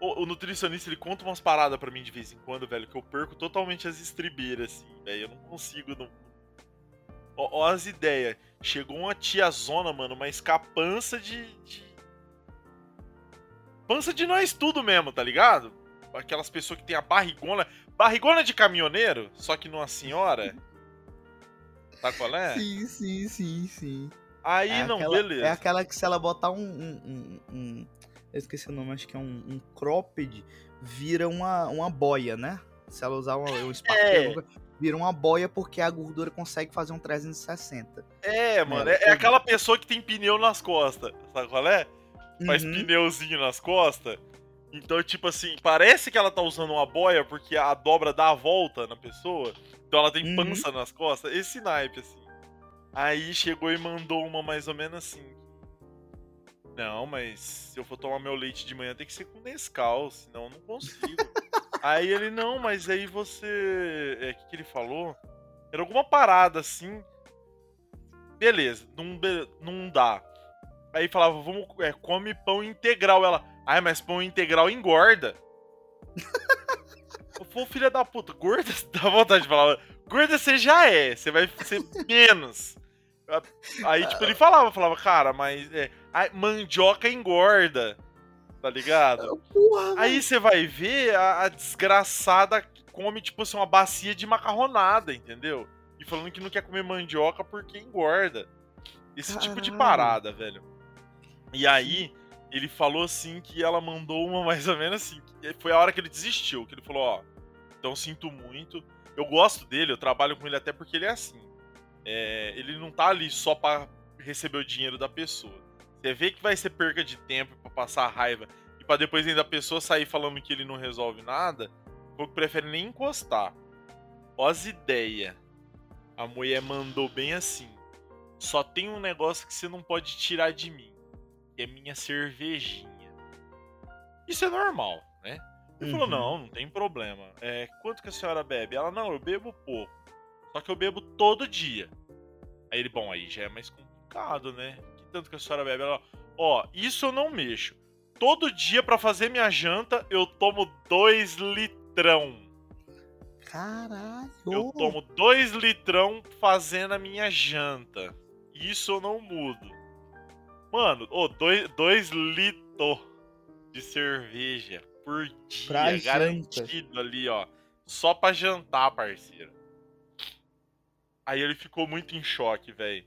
o, o, nutricionista ele conta umas paradas para mim de vez em quando, velho, que eu perco totalmente as estribeiras, assim, velho. Eu não consigo. Não... Ó, ó as ideias. Chegou uma tiazona, mano, uma escapança de, de. Pança de nós tudo mesmo, tá ligado? aquelas pessoas que tem a barrigona. Barrigona de caminhoneiro, só que numa senhora. Tá qual é? Sim, sim, sim, sim. Aí é não, aquela, beleza. É aquela que se ela botar um. um, um, um eu esqueci o nome, acho que é um, um cropped, vira uma, uma boia, né? Se ela usar um, um espartilho, é. Vira uma boia porque a gordura consegue fazer um 360. É, mano, é, é, é aquela pessoa que tem pneu nas costas, sabe qual é? Faz uhum. pneuzinho nas costas. Então, tipo assim, parece que ela tá usando uma boia porque a dobra dá a volta na pessoa. Então ela tem uhum. pança uhum. nas costas. Esse naipe, assim. Aí chegou e mandou uma mais ou menos assim. Não, mas se eu for tomar meu leite de manhã tem que ser com Nescau, senão eu não consigo. aí ele, não, mas aí você. É, o que, que ele falou? Era alguma parada assim. Beleza, não, não dá. Aí falava, vamos, é, come pão integral. Ela, Ai, mas pão integral engorda. Pô, filha da puta, gorda, dá vontade de falar. Gorda você já é, você vai ser menos. Aí, tipo, ele falava, falava, cara, mas é, mandioca engorda, tá ligado? Porra, Aí você vai ver a, a, desgraçada come, tipo assim, uma bacia de macarronada, entendeu? E falando que não quer comer mandioca porque engorda. Esse Caralho. tipo de parada, velho. E aí, ele falou assim que ela mandou uma mais ou menos assim. Foi a hora que ele desistiu, que ele falou, ó, então sinto muito. Eu gosto dele, eu trabalho com ele até porque ele é assim. É, ele não tá ali só para receber o dinheiro da pessoa. Você vê que vai ser perca de tempo para passar raiva e para depois ainda a pessoa sair falando que ele não resolve nada, o que prefere nem encostar. Ó as ideias. A mulher mandou bem assim. só tem um negócio que você não pode tirar de mim, que é minha cervejinha. Isso é normal, né? Ele uhum. falou, não, não tem problema. É, quanto que a senhora bebe? Ela, não, eu bebo pouco. Só que eu bebo todo dia. Aí ele, bom, aí já é mais complicado, né? Tanto que a senhora bebe? Ela, ó, isso eu não mexo. Todo dia para fazer minha janta, eu tomo dois litrão. Caralho! Eu tomo dois litrão fazendo a minha janta. Isso eu não mudo. Mano, oh, dois, dois litros de cerveja por dia, pra garantido janta. ali, ó. Só pra jantar, parceiro. Aí ele ficou muito em choque, velho.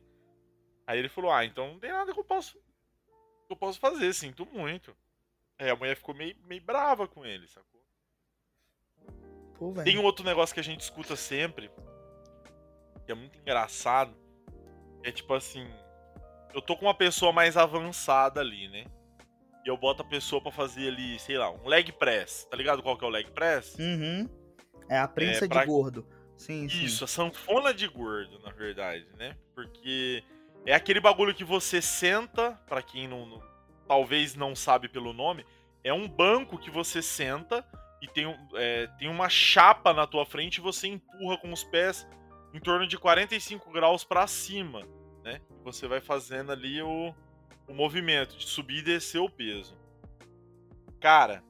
Aí ele falou: Ah, então não tem nada que eu posso. Que eu posso fazer, sinto muito. Aí a mulher ficou meio, meio brava com ele, sacou? Pô, tem um outro negócio que a gente escuta sempre, que é muito engraçado. É tipo assim, eu tô com uma pessoa mais avançada ali, né? E eu boto a pessoa para fazer ali, sei lá, um leg press. Tá ligado qual que é o leg press? Uhum. É a prensa é pra... de gordo. Sim, Isso, sim. a sanfona de gordo, na verdade, né? Porque é aquele bagulho que você senta, para quem não, não, talvez não sabe pelo nome, é um banco que você senta e tem, é, tem uma chapa na tua frente e você empurra com os pés em torno de 45 graus para cima, né? Você vai fazendo ali o, o movimento de subir e descer o peso. Cara,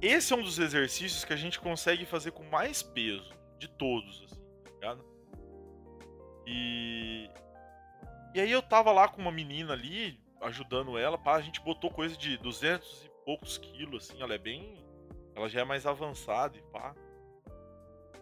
esse é um dos exercícios que a gente consegue fazer com mais peso de todos, assim, tá ligado? E. E aí eu tava lá com uma menina ali, ajudando ela, pá, a gente botou coisa de 200 e poucos quilos, assim, ela é bem. Ela já é mais avançada e pá.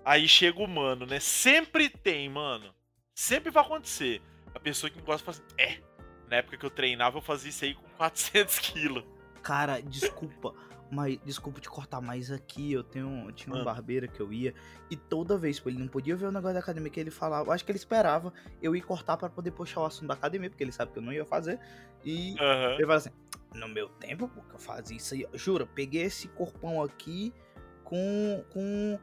Aí chega o mano, né? Sempre tem, mano. Sempre vai acontecer. A pessoa que gosta fala assim, é, na época que eu treinava eu fazia isso aí com 400 quilos. Cara, desculpa. Mas, desculpa te cortar, mas aqui eu tenho tinha um barbeiro que eu ia e toda vez, pô, ele não podia ver o negócio da academia que ele falava. Acho que ele esperava eu ir cortar para poder puxar o assunto da academia, porque ele sabe que eu não ia fazer. E uhum. ele fala assim: No meu tempo, porque eu fazia isso aí, juro, peguei esse corpão aqui com, com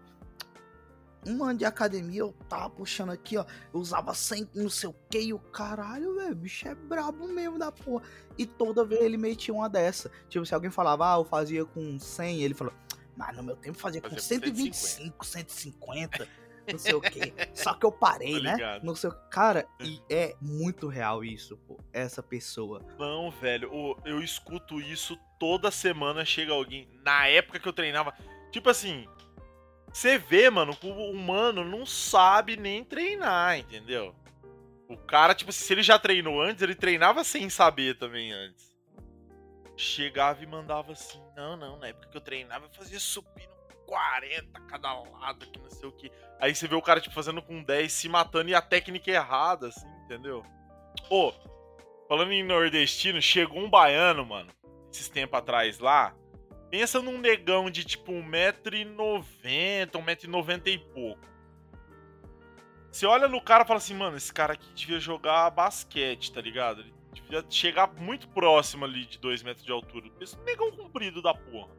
um ano de academia, eu tava puxando aqui, ó. Eu usava 100, não sei o que, e o caralho, velho, bicho é brabo mesmo da porra. E toda vez ele metia uma dessa. Tipo, se alguém falava, ah, eu fazia com 100, ele falou, mas no meu tempo fazia, fazia com 125, 150. 150 não sei o que. Só que eu parei, né? Não sei o Cara, e é muito real isso, pô. Essa pessoa. Não, velho. Eu escuto isso toda semana. Chega alguém. Na época que eu treinava. Tipo assim, você vê, mano, o humano não sabe nem treinar, entendeu? O cara, tipo, se ele já treinou antes, ele treinava sem saber também antes. Chegava e mandava assim: não, não, na época que eu treinava, eu fazia supino 40 cada lado, que não sei o que. Aí você vê o cara, tipo, fazendo com 10, se matando e a técnica errada, assim, entendeu? Pô, falando em nordestino, chegou um baiano, mano, esses tempos atrás lá, Pensa num negão de tipo 1,90m, 1,90m e pouco. Você olha no cara e fala assim, mano, esse cara aqui devia jogar basquete, tá ligado? Ele devia chegar muito próximo ali de 2 metros de altura. Esse negão comprido da porra.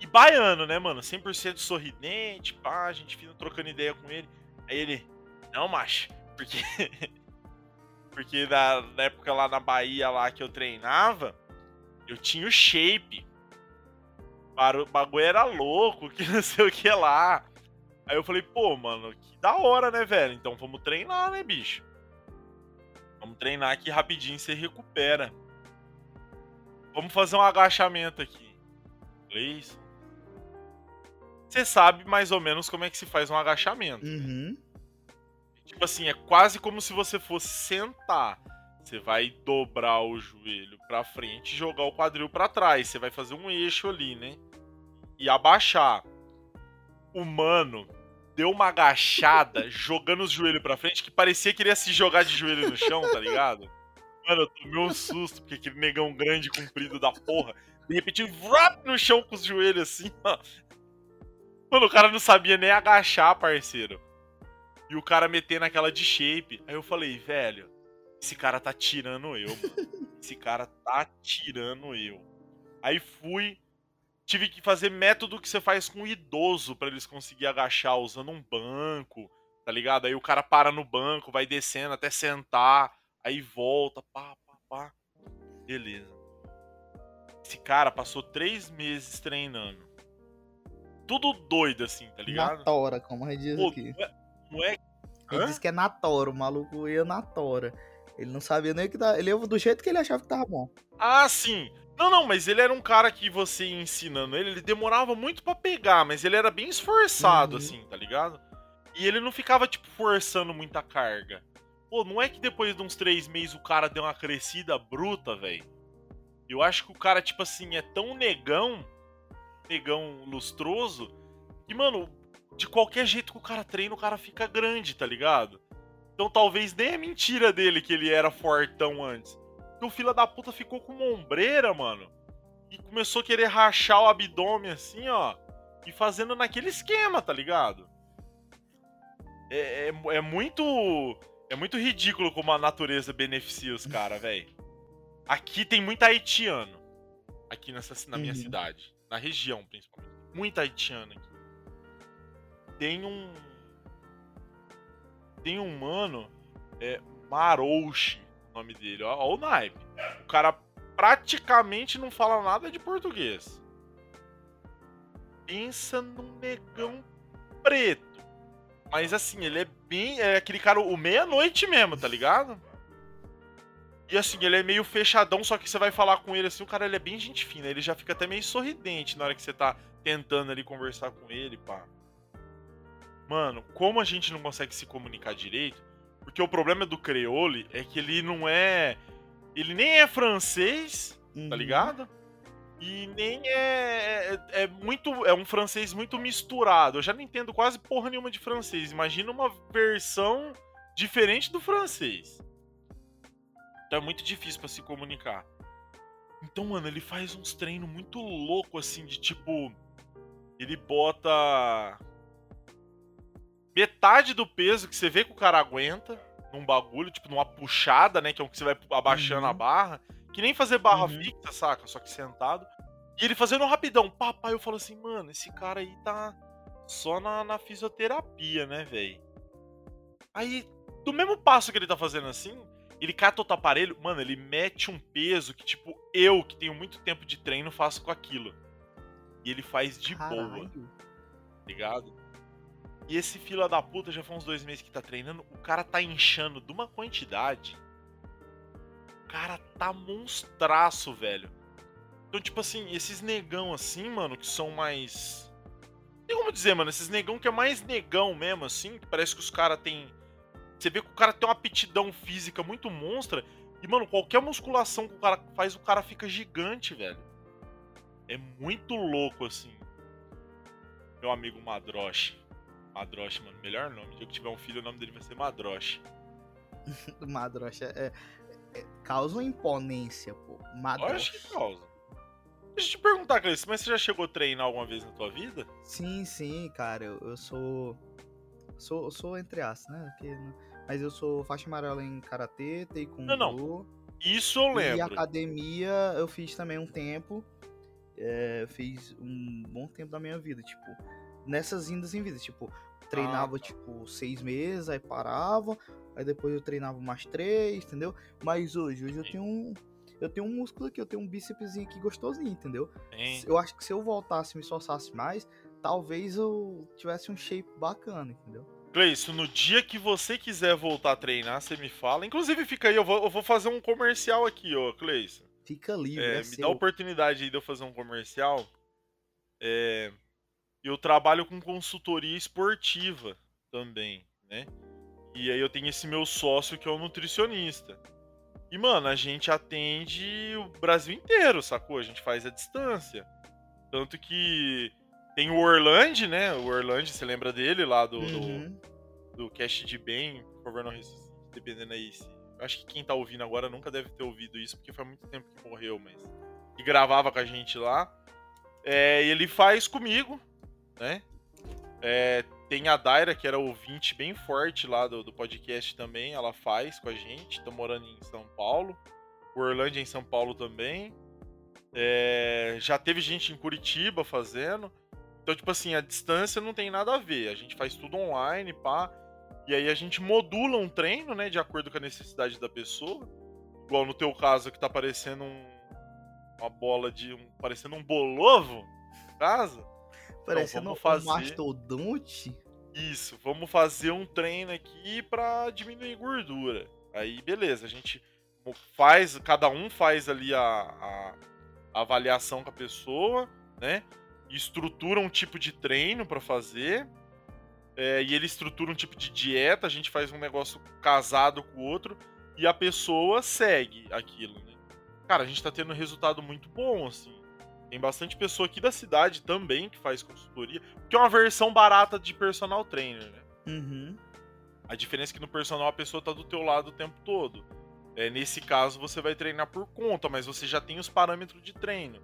E baiano, né, mano? 100% sorridente, pá, a gente fica trocando ideia com ele. Aí ele, não, macho, porque. porque na, na época lá na Bahia, lá que eu treinava, eu tinha o shape o bagulho era louco, que não sei o que lá. Aí eu falei, pô, mano, que da hora, né, velho? Então vamos treinar, né, bicho? Vamos treinar aqui rapidinho, você recupera. Vamos fazer um agachamento aqui. Inglês. Você sabe mais ou menos como é que se faz um agachamento. Uhum. Tipo assim, é quase como se você fosse sentar. Você vai dobrar o joelho para frente e jogar o quadril para trás. Você vai fazer um eixo ali, né? E abaixar. O mano deu uma agachada, jogando os joelhos pra frente, que parecia que ele ia se jogar de joelho no chão, tá ligado? Mano, eu tomei um susto, porque aquele negão grande, comprido da porra, de repente, vrap no chão com os joelhos assim, ó. Mano, o cara não sabia nem agachar, parceiro. E o cara metendo aquela de shape. Aí eu falei, velho, esse cara tá tirando eu, mano. Esse cara tá tirando eu. Aí fui, tive que fazer método que você faz com idoso para eles conseguir agachar usando um banco, tá ligado? Aí o cara para no banco, vai descendo até sentar, aí volta, pá, pá, pá. Beleza. Esse cara passou três meses treinando. Tudo doido assim, tá ligado? Na tora, como a gente diz Pô, aqui. não é. Ele Hã? disse que é na tora, o maluco ia na tora. Ele não sabia nem o que dá. Ele ia do jeito que ele achava que tava bom. Ah, sim. Não, não, mas ele era um cara que você ia ensinando ele, ele demorava muito pra pegar, mas ele era bem esforçado, Uhum. assim, tá ligado? E ele não ficava, tipo, forçando muita carga. Pô, não é que depois de uns três meses o cara deu uma crescida bruta, velho. Eu acho que o cara, tipo assim, é tão negão, negão lustroso, que, mano, de qualquer jeito que o cara treina, o cara fica grande, tá ligado? Então talvez nem é mentira dele que ele era fortão antes. Porque o filho da puta ficou com uma ombreira, mano. E começou a querer rachar o abdômen assim, ó. E fazendo naquele esquema, tá ligado? É, é, é muito. É muito ridículo como a natureza beneficia os caras, velho. Aqui tem muito haitiano. Aqui nessa, na minha Uhum. cidade. Na região, principalmente. Muito haitiano aqui. Tem um. Tem um mano. É. Marouche, nome dele. Ó, o naipe. O cara praticamente não fala nada de português. Pensa num negão preto. Mas assim, ele é bem. É aquele cara, o meia-noite mesmo, tá ligado? E assim, ele é meio fechadão, só que você vai falar com ele assim, o cara ele é bem gente fina, ele já fica até meio sorridente na hora que você tá tentando ali conversar com ele, pá. Mano, como a gente não consegue se comunicar direito, porque o problema do creole é que ele não é. Ele nem é francês, tá Uhum. ligado? E nem é, é. é muito. É um francês muito misturado. Eu já não entendo quase porra nenhuma de francês. Imagina uma versão diferente do francês. Então é muito difícil pra se comunicar. Então, mano, ele faz uns treinos muito louco assim, de tipo. Ele bota. Metade do peso que você vê que o cara aguenta num bagulho, tipo, numa puxada, né? Que é o que você vai abaixando Uhum. a barra. Que nem fazer barra Uhum. fixa, saca? Só que sentado. E ele fazendo rapidão. Papai, eu falo assim, mano, esse cara aí tá só na, na fisioterapia, né, velho? Aí, do mesmo passo que ele tá fazendo assim, ele cata outro aparelho, mano, ele mete um peso que, tipo, eu, que tenho muito tempo de treino, faço com aquilo. E ele faz de boa, Caralho. tá ligado? E esse fila da puta já faz uns dois meses que tá treinando, o cara tá inchando de uma quantidade. O cara tá monstraço, velho. Então, tipo assim, esses negão assim, mano, que são mais. Tem como dizer, mano, esses negão que é mais negão mesmo, assim, que parece que os caras têm. Você vê que o cara tem uma aptidão física muito monstra. E, mano, qualquer musculação que o cara faz, o cara fica gigante, velho. É muito louco, assim. Meu amigo Madroche. Madroche, mano, melhor nome. Se dia que tiver um filho, o nome dele vai ser Madroche. Madrocha é, é- causa uma imponência, pô. Eu acho que causa. Deixa eu te perguntar, Cleiton, mas você já chegou a treinar alguma vez na tua vida? Sim, sim, cara, eu, eu sou. Sou, eu sou entre aspas, né? Porque, mas eu sou faixa amarela em karatê, taekwondo. Não, não, Isso eu E lembro. academia eu fiz também um tempo. É, eu fiz um bom tempo da minha vida, tipo, nessas indas em vidas, tipo, treinava Ah, tá. tipo seis meses, aí parava, aí depois eu treinava mais três, entendeu? Mas hoje, hoje eu Sim. tenho um. Eu tenho um músculo aqui, eu tenho um bíceps aqui gostosinho, entendeu? Hein? Eu acho que se eu voltasse e me esforçasse mais, talvez eu tivesse um shape bacana, entendeu? Cleison, no dia que você quiser voltar a treinar, você me fala. Inclusive, fica aí, eu vou, eu vou fazer um comercial aqui, ó, Cleison. Fica livre, É, é, me seu. dá a oportunidade aí de eu fazer um comercial. É, eu trabalho com consultoria esportiva também, né? E aí eu tenho esse meu sócio que é o nutricionista. E, mano, a gente atende o Brasil inteiro, sacou? A gente faz a distância. Tanto que tem o Orlando, né? O Orlando, você lembra dele lá do, do, Uhum. do Cast de Bem, por favor, não ressuscite, dependendo aí. Se... Acho que quem tá ouvindo agora nunca deve ter ouvido isso, porque faz muito tempo que morreu, mas. Que gravava com a gente lá. É, e ele faz comigo, né? É, tem a Daira, que era ouvinte bem forte lá do, do podcast também, ela faz com a gente, tá morando em São Paulo. O Orlando em São Paulo também. É, já teve gente em Curitiba fazendo. Então, tipo assim, a distância não tem nada a ver. A gente faz tudo online, pá. E aí a gente modula um treino, né, de acordo com a necessidade da pessoa. Igual no teu caso que tá parecendo um, uma bola de um, parecendo um bolovo, no caso. Parecendo vamos um fazer- mastodonte. Isso, vamos fazer um treino aqui pra diminuir gordura. Aí, beleza, a gente faz, cada um faz ali a, a- a avaliação com a pessoa, né? Estrutura um tipo de treino pra fazer. É, e ele estrutura um tipo de dieta, a gente faz um negócio casado com o outro e a pessoa segue aquilo, né? Cara, a gente tá tendo um resultado muito bom, assim. Tem bastante pessoa aqui da cidade também que faz consultoria, que é uma versão barata de personal trainer, né? Uhum. A diferença é que no personal a pessoa tá do teu lado o tempo todo. É, nesse caso você vai treinar por conta, mas você já tem os parâmetros de treino.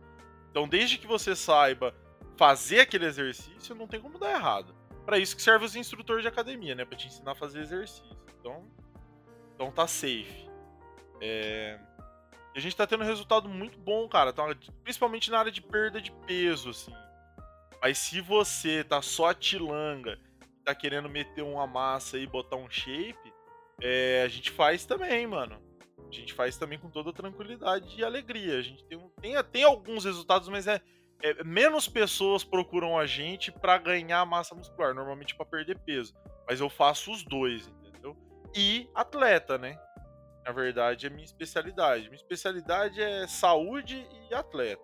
Então, desde que você saiba fazer aquele exercício, não tem como dar errado. Pra isso que serve os instrutores de academia, né? Pra te ensinar a fazer exercício. Então, então tá safe. É... E a gente tá tendo um resultado muito bom, cara. Tá- Principalmente na área de perda de peso, assim. Mas se você tá só atilanga, tá querendo meter uma massa e botar um shape, é, a gente faz também, mano. A gente faz também com toda tranquilidade e alegria. A gente tem, tem, tem alguns resultados, mas é, é- menos pessoas procuram a gente pra ganhar massa muscular, normalmente pra perder peso. Mas eu faço os dois, entendeu? E atleta, né? Na verdade, é minha especialidade. Minha especialidade é saúde e atleta.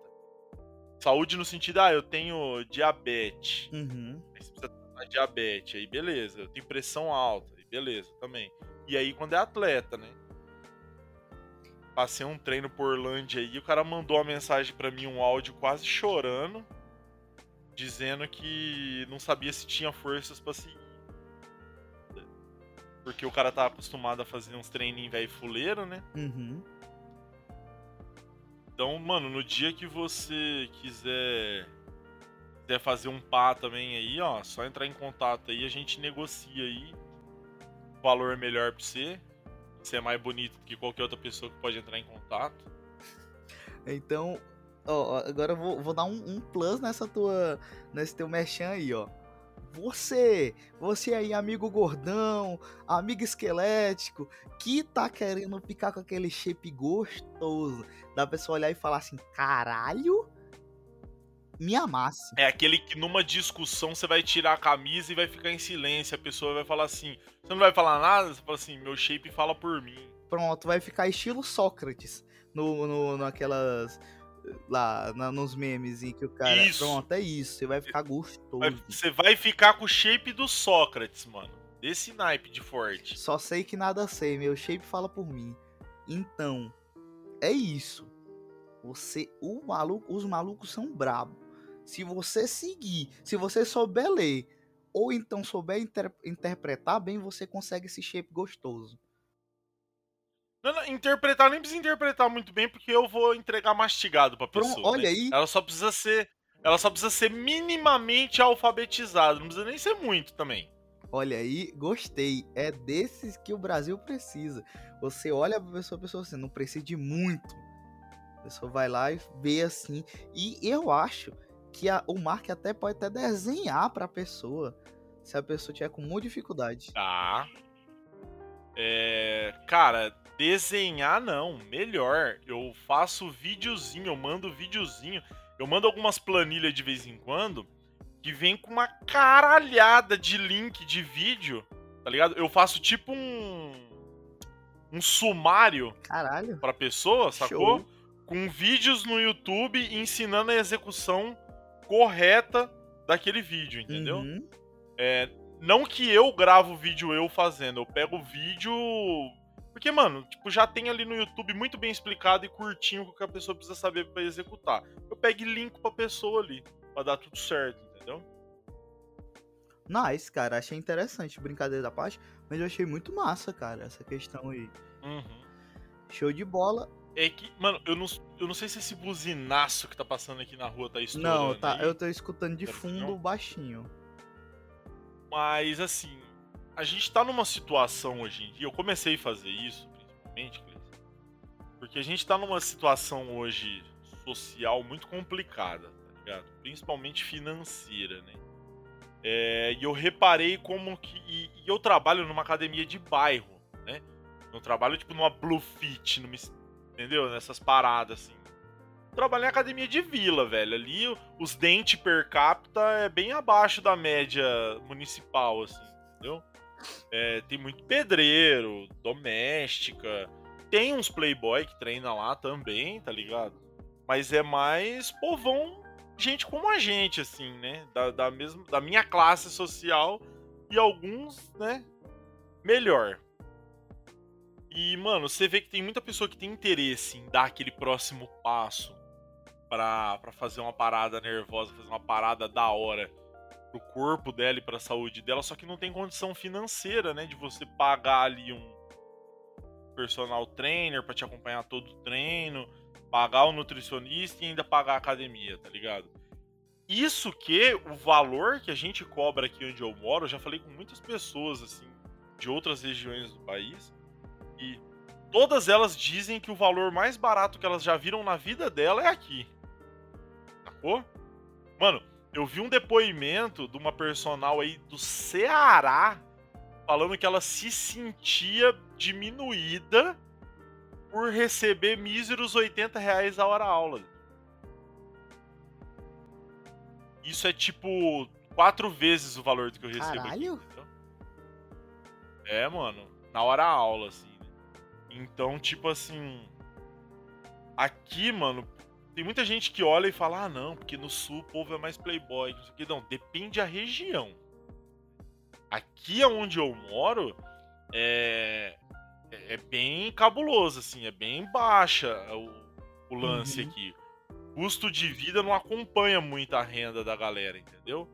Saúde no sentido, ah, eu tenho diabetes. Uhum. Aí você precisa tratar diabetes, aí beleza. Eu tenho pressão alta, aí beleza também. E aí quando é atleta, né? Passei um treino por Orlândia aí, o cara mandou uma mensagem pra mim, um áudio quase chorando, dizendo que não sabia se tinha forças pra seguir. Porque o cara tá acostumado a fazer uns treininhos velho fuleiro, né? Uhum. Então, mano, no dia que você quiser, quiser fazer um pá também aí, ó, só entrar em contato aí, a gente negocia aí. O valor melhor pra você. Você é mais bonito do que qualquer outra pessoa que pode entrar em contato. Então, ó, agora eu vou, vou dar um, um plus nessa tua, nesse teu merchan aí, ó. Você, você aí, amigo gordão, amigo esquelético, que tá querendo ficar com aquele shape gostoso, da pessoa olhar e falar assim, caralho, me amasse. É aquele que numa discussão você vai tirar a camisa e vai ficar em silêncio. A pessoa vai falar assim. Você não vai falar nada, você fala assim, meu shape fala por mim. Pronto, vai ficar estilo Sócrates no, no, naquelas. Lá, na- nos memes em que o cara. Isso. Pronto, é isso. Você vai ficar gostoso. Você vai ficar com o shape do Sócrates, mano. Desse naipe de forte. Só sei que nada sei, meu shape fala por mim. Então, é isso. Você, o maluco, os malucos são brabo. Se você seguir, se você souber ler, ou então souber inter- interpretar bem, você consegue esse shape gostoso. Não, não, interpretar nem precisa interpretar muito bem, porque eu vou entregar mastigado pra Pronto, pessoa. olha né? aí. Ela só precisa ser. Ela só precisa ser minimamente alfabetizada. Não precisa nem ser muito também. Olha aí, gostei. É desses que o Brasil precisa. Você olha pra pessoa, a pessoa assim, não precisa de muito. A pessoa vai lá e vê assim. E eu acho que a- o Mark até pode até desenhar pra pessoa. Se a pessoa tiver com muita dificuldade. Tá. É. Cara, desenhar não. Melhor. Eu faço videozinho, eu mando videozinho. Eu mando algumas planilhas de vez em quando que vem com uma caralhada de link de vídeo, tá ligado? Eu faço tipo um. Um sumário Caralho. pra pessoa, sacou? Show. Com vídeos no YouTube ensinando a execução correta daquele vídeo, entendeu? Uhum. É, não que eu gravo o vídeo eu fazendo, eu pego o vídeo. Porque, mano, tipo, já tem ali no YouTube muito bem explicado e curtinho o que a pessoa precisa saber pra executar. Eu pego e linko pra pessoa ali, pra dar tudo certo, entendeu? Nice, cara. Achei interessante. Brincadeira da parte. Mas eu achei muito massa, cara, essa questão aí. Uhum. Show de bola. É que, mano, eu não, eu não sei se esse buzinaço que tá passando aqui na rua tá estourando. Não, tá. aí. Eu tô escutando de Quero fundo baixinho. Mas assim, a gente tá numa situação hoje em dia. Eu comecei a fazer isso, principalmente, porque a gente tá numa situação hoje social muito complicada, tá ligado? Principalmente financeira, né? É, e eu reparei como que. E, e, eu trabalho numa academia de bairro, né? Não trabalho tipo numa Blue Fit, numa, entendeu? Nessas paradas assim. Eu trabalho em academia de vila, velho. Ali os dentes per capita é bem abaixo da média municipal, assim, entendeu? É, tem muito pedreiro, doméstica. Tem uns playboy que treina lá também, tá ligado? Mas é mais povão gente como a gente, assim, né? Da, da, da minha classe social e alguns, né? Melhor. E, mano, você vê que tem muita pessoa que tem interesse em dar aquele próximo passo pra, pra fazer uma parada nervosa, fazer uma parada da hora pro corpo dela e pra saúde dela, só que não tem condição financeira, né? De você pagar ali um personal trainer para te acompanhar todo o treino pagar o nutricionista e ainda pagar a academia, tá ligado? Isso que o valor que a gente cobra aqui onde eu moro, eu já falei com muitas pessoas assim de outras regiões do país e todas elas dizem que o valor mais barato que elas já viram na vida dela é aqui. Sacou? Mano, eu vi um depoimento de uma personal aí do Ceará falando que ela se sentia diminuída por receber míseros 80 reais a hora aula. Isso é tipo quatro vezes o valor do que eu recebo Caralho? aqui. Entendeu? É, mano. Na hora aula, assim. Né? Então, tipo assim. Aqui, mano, tem muita gente que olha e fala: ah, não, porque no sul o povo é mais playboy. Não, sei o que. não depende da região. Aqui onde eu moro, é é, é bem cabuloso, assim, é bem baixa o, o lance uhum. aqui. Custo de vida não acompanha muito a renda da galera, entendeu?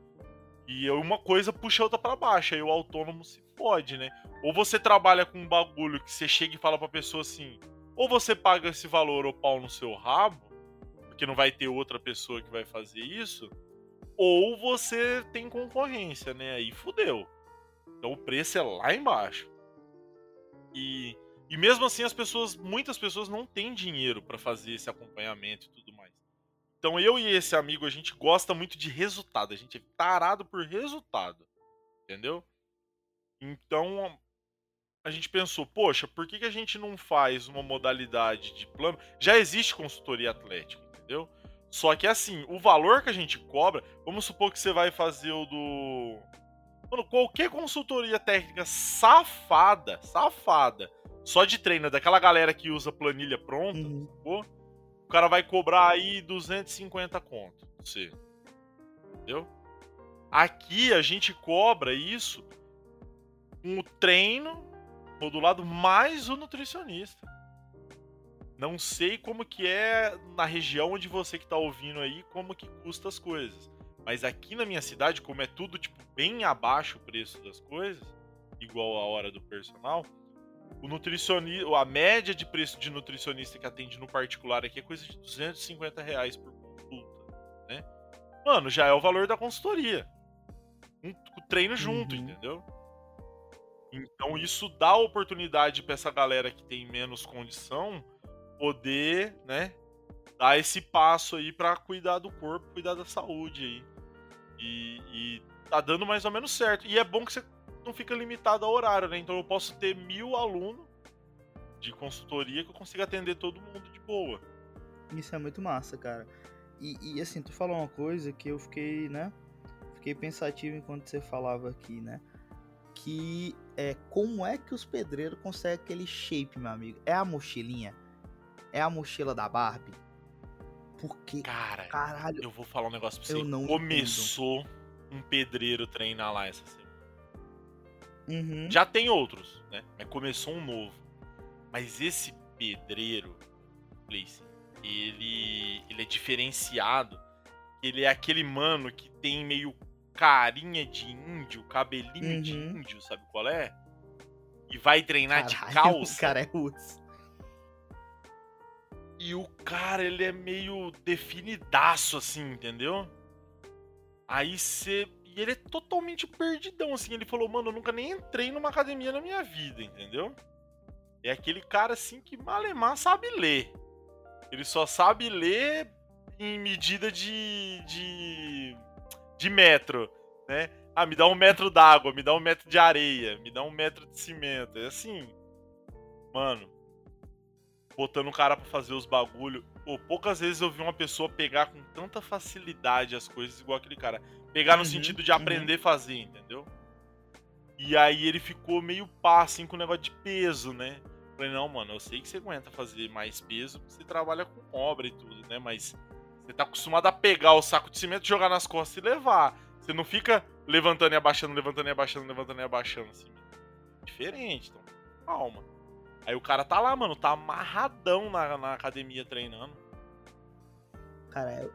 E uma coisa puxa a outra para baixo, aí o autônomo se pode, né? Ou você trabalha com um bagulho que você chega e fala pra pessoa assim, ou você paga esse valor ou pau no seu rabo, porque não vai ter outra pessoa que vai fazer isso, ou você tem concorrência, né? Aí fudeu. Então o preço é lá embaixo. E, e mesmo assim as pessoas, muitas pessoas não têm dinheiro para fazer esse acompanhamento e tudo mais. Então eu e esse amigo a gente gosta muito de resultado, a gente é tarado por resultado. Entendeu? Então a gente pensou, poxa, por que, que a gente não faz uma modalidade de plano? Já existe consultoria atlética, entendeu? Só que assim, o valor que a gente cobra, vamos supor que você vai fazer o do Mano, qualquer consultoria técnica safada, safada, só de treino daquela galera que usa planilha pronta, uhum. o cara vai cobrar aí 250 conto. Você. Entendeu? Aqui a gente cobra isso com o treino modulado mais o nutricionista. Não sei como que é na região onde você que tá ouvindo aí, como que custa as coisas. Mas aqui na minha cidade, como é tudo tipo bem abaixo o preço das coisas, igual a hora do personal, o nutricionista, a média de preço de nutricionista que atende no particular aqui é coisa de 250 reais por consulta, né? Mano, já é o valor da consultoria. Um, o treino junto, uhum. entendeu? Então isso dá oportunidade para essa galera que tem menos condição poder, né, dar esse passo aí para cuidar do corpo, cuidar da saúde aí. E, e tá dando mais ou menos certo. E é bom que você não fica limitado ao horário, né? Então eu posso ter mil alunos de consultoria que eu consiga atender todo mundo de boa. Isso é muito massa, cara. E, e, assim, tu falou uma coisa que eu fiquei, né? Fiquei pensativo enquanto você falava aqui, né? Que é como é que os pedreiros conseguem aquele shape, meu amigo? É a mochilinha? É a mochila da Barbie? Porque, cara, caralho, eu vou falar um negócio pra você. Começou entendo. um pedreiro treinar lá essa semana. Uhum. Já tem outros, né? Mas começou um novo. Mas esse pedreiro, Place, ele, ele é diferenciado. Ele é aquele mano que tem meio carinha de índio, cabelinho uhum. de índio, sabe qual é? E vai treinar Caralho, de calça. O cara é roots. E o cara, ele é meio definidaço, assim, entendeu? Aí você. E ele é totalmente perdidão, assim. Ele falou, mano, eu nunca nem entrei numa academia na minha vida, entendeu? É aquele cara, assim, que malemar sabe ler. Ele só sabe ler em medida de. de. de metro, né? Ah, me dá um metro d'água, me dá um metro de areia, me dá um metro de cimento. É assim. Mano. Botando o cara pra fazer os bagulho. Pô, poucas vezes eu vi uma pessoa pegar com tanta facilidade as coisas igual aquele cara. Pegar no Uhum, sentido de uhum. aprender a fazer, entendeu? E aí ele ficou meio pá, assim, com o negócio de peso, né? Falei, não, mano, eu sei que você aguenta fazer mais peso porque você trabalha com obra e tudo, né? Mas você tá acostumado a pegar o saco de cimento, jogar nas costas e levar. Você não fica levantando e abaixando, levantando e abaixando, levantando e abaixando, assim. Diferente, então calma. Aí o cara tá lá, mano, tá amarradão na, na academia treinando. Cara, é-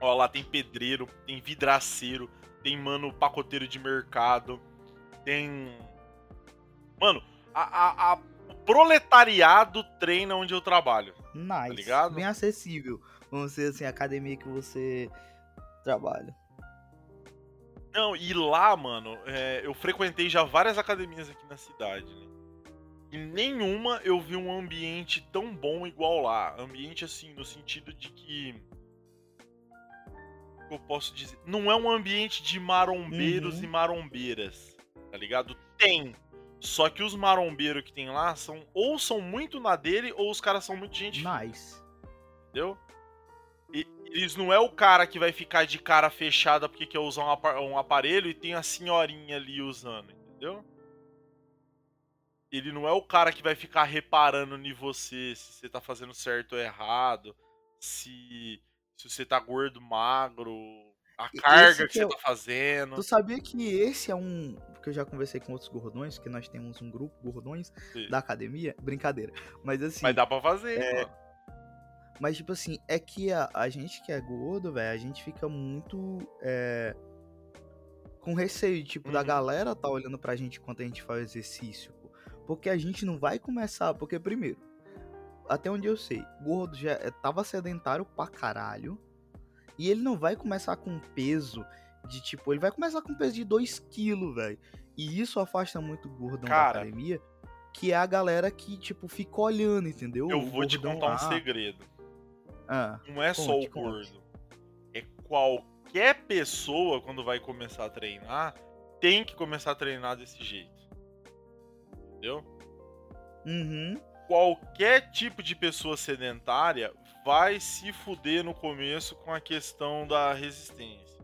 Ó, lá tem pedreiro, tem vidraceiro, tem, mano, pacoteiro de mercado, tem. Mano, a, a- a- o proletariado treina onde eu trabalho. nice. ligado? Bem acessível. Vamos dizer assim, a academia que você trabalha. Não, e lá, mano, é, eu frequentei já várias academias aqui na cidade, né? E nenhuma eu vi um ambiente tão bom igual lá. Ambiente, assim, no sentido de que. Eu posso dizer. Não é um ambiente de marombeiros Uhum. e marombeiras, tá ligado? Tem. Só que os marombeiros que tem lá são ou são muito na dele ou os caras são muito gente Nice. entendeu? E eles não é o cara que vai ficar de cara fechada porque quer usar um um aparelho e tem a senhorinha ali usando, entendeu? Ele não é o cara que vai ficar reparando em você se você tá fazendo certo ou errado, se, se você tá gordo, magro, a carga que que você é o- tá fazendo. Tu sabia que esse é um. Porque eu já conversei com outros gordões, que nós temos um grupo gordões Sim. da academia. Brincadeira. Mas assim. Mas dá pra fazer, é, mano. Mas, tipo assim, é que a, a gente que é gordo, velho, a gente fica muito. é, com receio, tipo, da Uhum. galera tá olhando pra gente enquanto a gente faz exercício. Porque a gente não vai começar. Porque, primeiro, até onde eu sei, gordo já é- tava sedentário pra caralho. E ele não vai começar com peso de tipo. Ele vai começar com peso de 2kg, velho. E isso afasta muito o gordão Cara. da academia. Que é a galera que, tipo, fica olhando, entendeu? Eu O vou te contar um lá. segredo. Ah. Não é só o conte. gordo. É qualquer pessoa, quando vai começar a treinar, tem que começar a treinar desse jeito. Entendeu? Uhum. Qualquer tipo de pessoa sedentária vai se fuder no começo com a questão da resistência.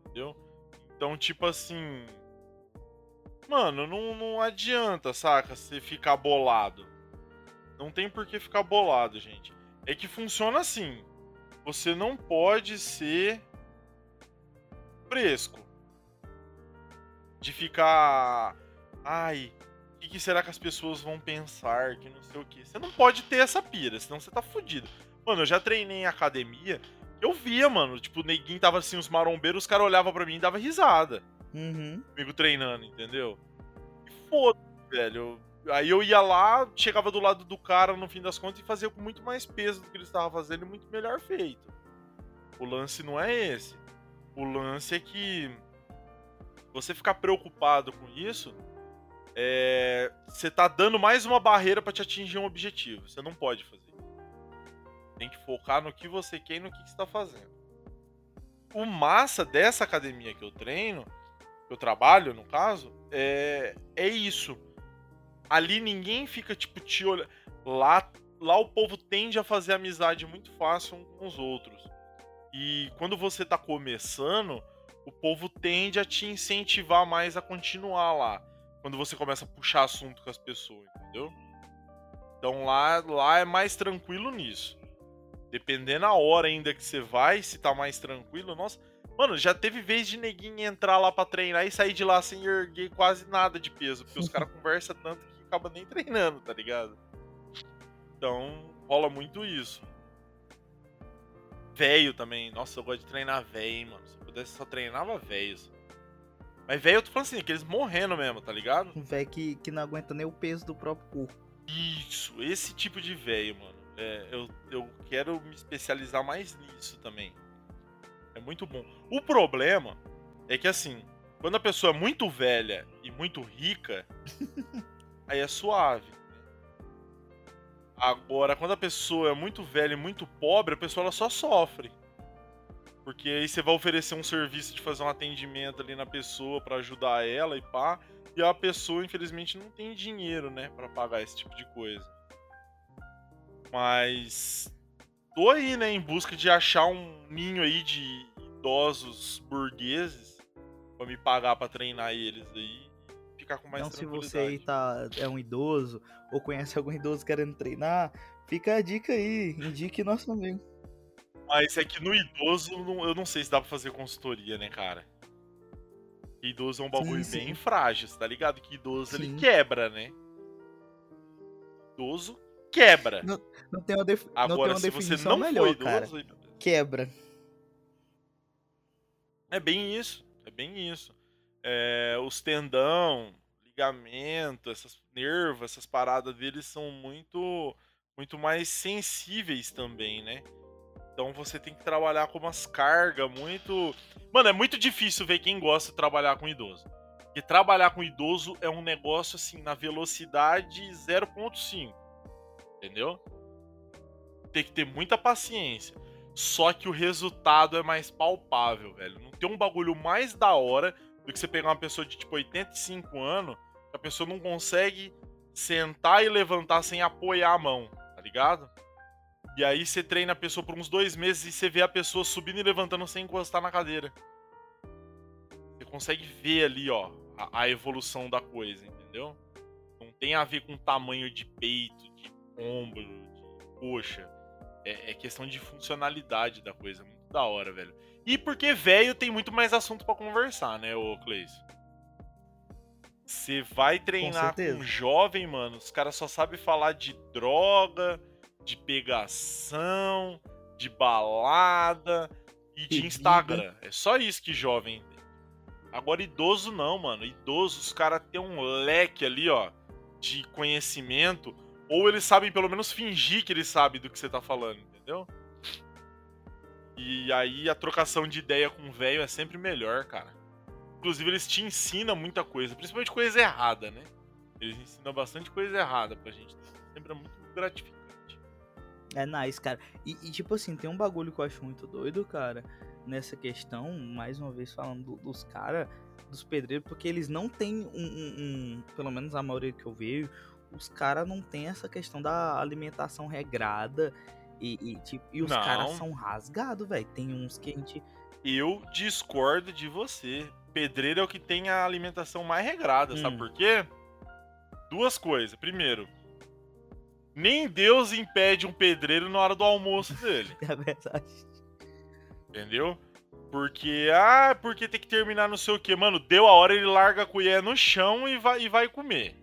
Entendeu? Então, tipo assim. Mano, não, não adianta, saca? Você ficar bolado. Não tem por que ficar bolado, gente. É que funciona assim. Você não pode ser fresco. De ficar. Ai, o que, que será que as pessoas vão pensar? Que não sei o que. Você não pode ter essa pira, senão você tá fudido. Mano, eu já treinei em academia. Eu via, mano. Tipo, o neguinho tava assim, os marombeiros, os caras olhavam pra mim e dava risada. Uhum. Comigo treinando, entendeu? E foda, velho. Aí eu ia lá, chegava do lado do cara no fim das contas e fazia com muito mais peso do que ele estava fazendo e muito melhor feito. O lance não é esse. O lance é que você ficar preocupado com isso, é, você tá dando mais uma barreira pra te atingir um objetivo. Você não pode fazer. Tem que focar no que você quer e no que que você tá fazendo. O massa dessa academia que eu treino, que eu trabalho, no caso, é, é isso. Ali ninguém fica, tipo, te olhando. Lá, lá o povo tende a fazer amizade muito fácil com os outros. E quando você tá começando, o povo tende a te incentivar mais a continuar lá. Quando você começa a puxar assunto com as pessoas, entendeu? Então lá, lá é mais tranquilo nisso. Dependendo a hora ainda que você vai, se tá mais tranquilo, nossa. Mano, já teve vez de neguinho entrar lá pra treinar e sair de lá sem erguer quase nada de peso, porque os caras conversam tanto que acaba nem treinando, tá ligado? Então, rola muito isso. Velho também. Nossa, eu gosto de treinar velho, hein, mano. Se eu pudesse, só treinava velhos. Mas velho, eu tô falando assim, aqueles morrendo mesmo, tá ligado? Um velho que, que não aguenta nem o peso do próprio corpo. Isso, esse tipo de velho, mano. É, eu, eu quero me especializar mais nisso também. É muito bom. O problema é que, assim, quando a pessoa é muito velha e muito rica, aí é suave. Agora, quando a pessoa é muito velha e muito pobre, a pessoa ela só sofre. Porque aí você vai oferecer um serviço de fazer um atendimento ali na pessoa para ajudar ela e pá. E a pessoa, infelizmente, não tem dinheiro, né, para pagar esse tipo de coisa. Mas tô aí, né, em busca de achar um ninho aí de idosos burgueses para me pagar para treinar eles aí ficar com mais Então, se você aí tá, é um idoso ou conhece algum idoso querendo treinar, fica a dica aí, indique nosso amigo. Mas é que no idoso eu não sei se dá pra fazer consultoria, né, cara? Idoso é um bagulho sim, sim. bem frágil, tá ligado? Que idoso sim. ele quebra, né? Idoso quebra. Não, não tem uma, def... Agora, não tem uma definição melhor, idoso, cara. Quebra. É bem isso. É bem isso. É, os tendão, ligamento, essas nervos, essas paradas deles são muito muito mais sensíveis também, né? Então você tem que trabalhar com umas cargas muito. Mano, é muito difícil ver quem gosta de trabalhar com idoso. Porque trabalhar com idoso é um negócio assim, na velocidade 0.5. Entendeu? Tem que ter muita paciência. Só que o resultado é mais palpável, velho. Não tem um bagulho mais da hora do que você pegar uma pessoa de tipo 85 anos, que a pessoa não consegue sentar e levantar sem apoiar a mão, tá ligado? E aí você treina a pessoa por uns dois meses e você vê a pessoa subindo e levantando sem encostar na cadeira. Você consegue ver ali, ó, a, a evolução da coisa, entendeu? Não tem a ver com tamanho de peito, de ombro, de coxa é, é questão de funcionalidade da coisa. Muito da hora, velho. E porque velho tem muito mais assunto para conversar, né, ô Cleis? Você vai treinar com, com jovem, mano, os caras só sabem falar de droga, de pegação, de balada e de Instagram. É só isso que jovem. Agora, idoso não, mano. Idoso, os caras têm um leque ali, ó, de conhecimento ou eles sabem pelo menos fingir que eles sabem do que você tá falando, entendeu? E aí a trocação de ideia com o velho é sempre melhor, cara. Inclusive eles te ensinam muita coisa, principalmente coisa errada, né? Eles ensinam bastante coisa errada pra gente. Sempre é muito gratificante. É nice, cara. E, e, tipo assim, tem um bagulho que eu acho muito doido, cara, nessa questão, mais uma vez falando do, dos caras, dos pedreiros, porque eles não têm um, um, um, pelo menos a maioria que eu vejo, os caras não tem essa questão da alimentação regrada e, e, tipo, e os caras são rasgados, velho. Tem uns que a gente. Eu discordo de você. Pedreiro é o que tem a alimentação mais regrada, hum. sabe por quê? Duas coisas. Primeiro, nem Deus impede um pedreiro na hora do almoço dele. é verdade. Entendeu? Porque, ah, porque tem que terminar não sei o que. Mano, deu a hora, ele larga a colher no chão e vai, e vai comer.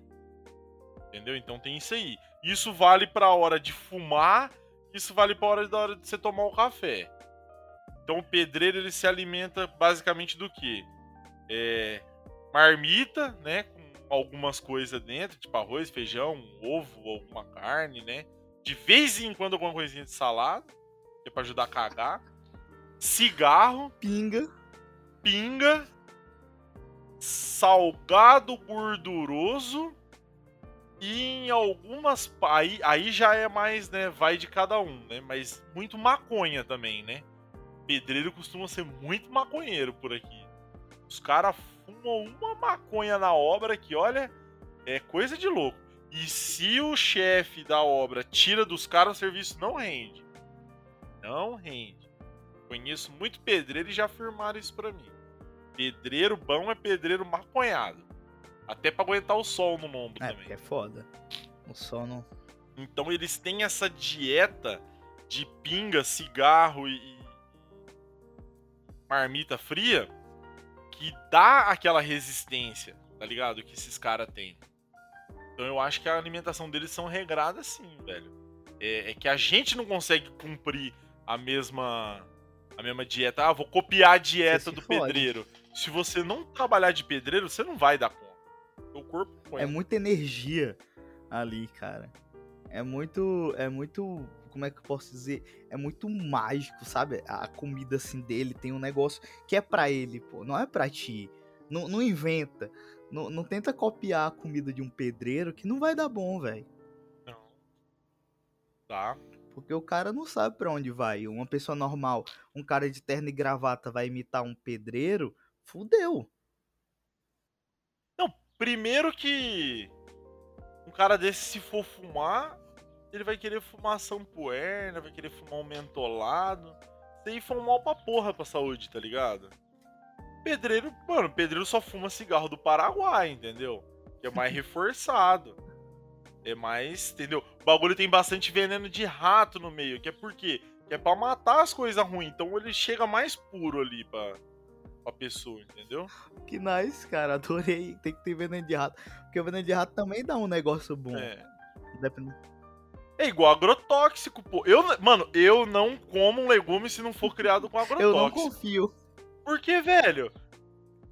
Entendeu? Então tem isso aí. Isso vale para a hora de fumar, isso vale para a hora da hora de você tomar o café. Então o pedreiro ele se alimenta basicamente do que? É, marmita, né, algumas coisas dentro, tipo arroz, feijão, ovo, alguma carne, né? De vez em quando alguma coisinha de salada, que é para ajudar a cagar. Cigarro, pinga, pinga, salgado gorduroso e em algumas. Aí, aí já é mais, né? Vai de cada um, né? Mas muito maconha também, né? Pedreiro costuma ser muito maconheiro por aqui. Os caras fumam uma maconha na obra que, olha, é coisa de louco. E se o chefe da obra tira dos caras, o serviço não rende. Não rende. Conheço muito pedreiro e já afirmaram isso pra mim. Pedreiro bom é pedreiro maconhado. Até pra aguentar o sol no ombro é, também. É foda. O sol não. Então eles têm essa dieta de pinga, cigarro e marmita fria que dá aquela resistência, tá ligado? Que esses caras têm. Então eu acho que a alimentação deles são regradas sim, velho. É, é, que a gente não consegue cumprir a mesma a mesma dieta. Ah, vou copiar a dieta do fode. pedreiro. Se você não trabalhar de pedreiro, você não vai dar conta. O corpo É muita energia ali, cara. É muito. É muito. Como é que eu posso dizer? É muito mágico, sabe? A comida assim dele tem um negócio que é para ele, pô. Não é para ti. Não, não inventa. Não, não tenta copiar a comida de um pedreiro que não vai dar bom, velho. Não. Tá. Porque o cara não sabe pra onde vai. Uma pessoa normal, um cara de terno e gravata vai imitar um pedreiro, fudeu. Não, primeiro que um cara desse, se for fumar, ele vai querer fumar sampoerna, vai querer fumar um mentolado. Isso aí foi um mal pra porra pra saúde, tá ligado? Pedreiro, mano, pedreiro só fuma cigarro do Paraguai, entendeu? Que é mais reforçado. É mais, entendeu? O bagulho tem bastante veneno de rato no meio, que é por quê? Que é pra matar as coisas ruins. Então ele chega mais puro ali pra, pra pessoa, entendeu? Que nice, cara. Adorei. Tem que ter veneno de rato. Porque o veneno de rato também dá um negócio bom. É. Depende- É igual agrotóxico, pô. Eu, mano, eu não como um legume se não for criado com Eu agrotóxico. não confio. Porque, velho.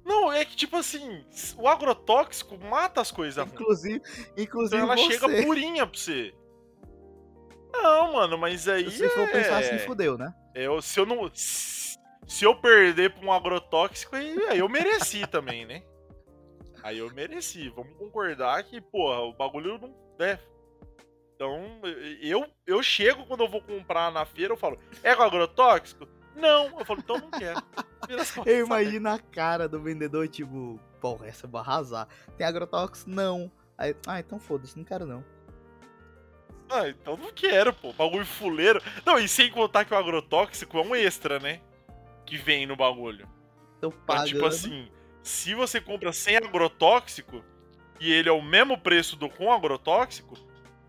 Não, é que tipo assim, o agrotóxico mata as coisas. Inclusive, inclusive Então ela você. chega purinha pra você. Não, mano, mas aí. Se for é... pensar assim, fudeu, né? eu, se eu não. Se eu perder pra um agrotóxico, aí, aí eu mereci também, né? Aí eu mereci. Vamos concordar que, porra, o bagulho não. Né? Então, eu, eu chego quando eu vou comprar na feira, eu falo, é com agrotóxico? Não. Eu falo, então não quero. Eu imagino a cara do vendedor, tipo, porra, essa eu vou arrasar. Tem agrotóxico? Não. Aí, ah, então foda-se, não quero não. Ah, então não quero, pô. Bagulho fuleiro. Não, e sem contar que o agrotóxico é um extra, né? Que vem no bagulho. Então, pagando. tipo assim, se você compra sem agrotóxico e ele é o mesmo preço do com agrotóxico,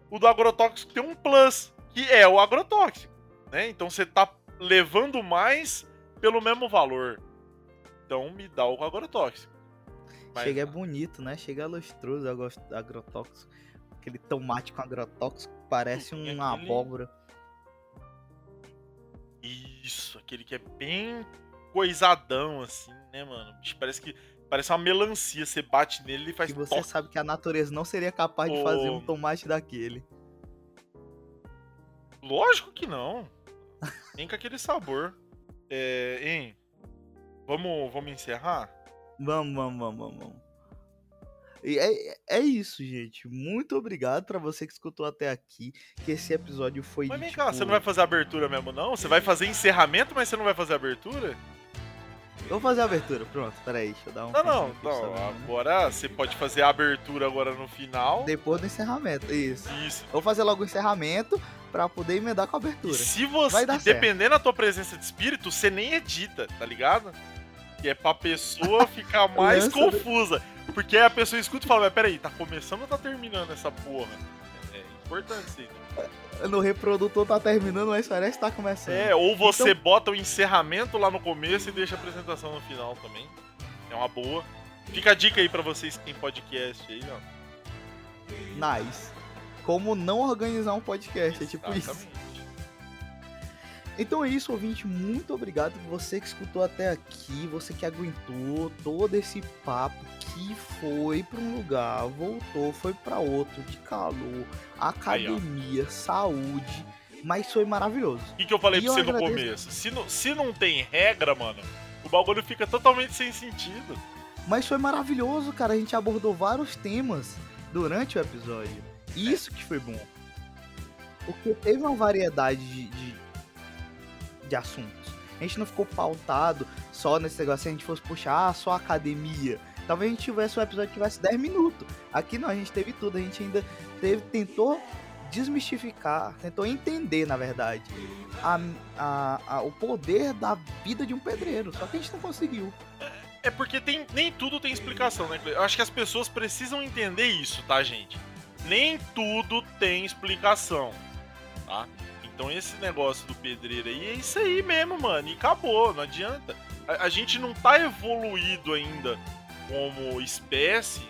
o do agrotóxico tem um plus, que é o agrotóxico, né? Então você tá levando mais pelo mesmo valor. Então me dá o agrotóxico. Mas- Chega é bonito, né? Chega lustroso agro- agrotóxico. Aquele tomate com agrotóxico parece uma aquele- abóbora. Isso, aquele que é bem coisadão, assim, né, mano? Parece que. Parece uma melancia. Você bate nele e faz E você toque. sabe que a natureza não seria capaz de fazer Ô. um tomate daquele. Lógico que não. Nem com aquele sabor. É, hein? Vamos, vamos encerrar? Vamos, vamos, vamos, vamos, vamos. E é, é isso, gente. Muito obrigado pra você que escutou até aqui. Que esse episódio foi. Mas vem cá, tipo, você não vai fazer abertura mesmo, não? Você vai fazer encerramento, mas você não vai fazer abertura? Eu vou fazer a abertura, pronto. Peraí, deixa eu dar um. Não, não, não. Agora você pode fazer a abertura agora no final. Depois do encerramento, isso. Isso. Eu vou fazer logo o encerramento pra poder emendar com a E abertura. se você, dar certo. dependendo da tua presença de espírito, você nem edita, tá ligado? Que é pra pessoa ficar mais confusa. Porque aí a pessoa escuta e fala, mas peraí, tá começando ou tá terminando essa porra? É, é importante né? No reprodutor tá terminando, mas parece que tá começando. É, ou você Então- bota o encerramento lá no começo e deixa a apresentação no final também. É uma boa. Fica a dica aí pra vocês que tem podcast aí, ó. Nice. Como não organizar um podcast, é tipo isso. Exatamente. Então é isso, ouvinte. Muito obrigado por você que escutou até aqui, você que aguentou todo esse papo que foi pra um lugar, voltou, foi pra outro, de calor, academia, saúde, mas foi maravilhoso. O que, que eu falei E pra eu você no agradeço. começo? Se não, se não tem regra, mano, o bagulho fica totalmente sem sentido. Mas foi maravilhoso, cara. A gente abordou vários temas durante o episódio. Isso que foi bom. Porque teve uma variedade de, de, de assuntos. A gente não ficou pautado só nesse negócio. Se a gente fosse puxar ah, só academia. Talvez a gente tivesse um episódio que tivesse 10 minutos. Aqui não, a gente teve tudo. A gente ainda teve, tentou desmistificar, tentou entender, na verdade, a, a- a- o poder da vida de um pedreiro. Só que a gente não conseguiu. É porque tem, nem tudo tem explicação, né? Eu acho que as pessoas precisam entender isso, tá, gente? Nem tudo tem explicação, tá? Então esse negócio do pedreiro aí é isso aí mesmo, mano. E acabou, não adianta. A, a gente não tá evoluído ainda como espécie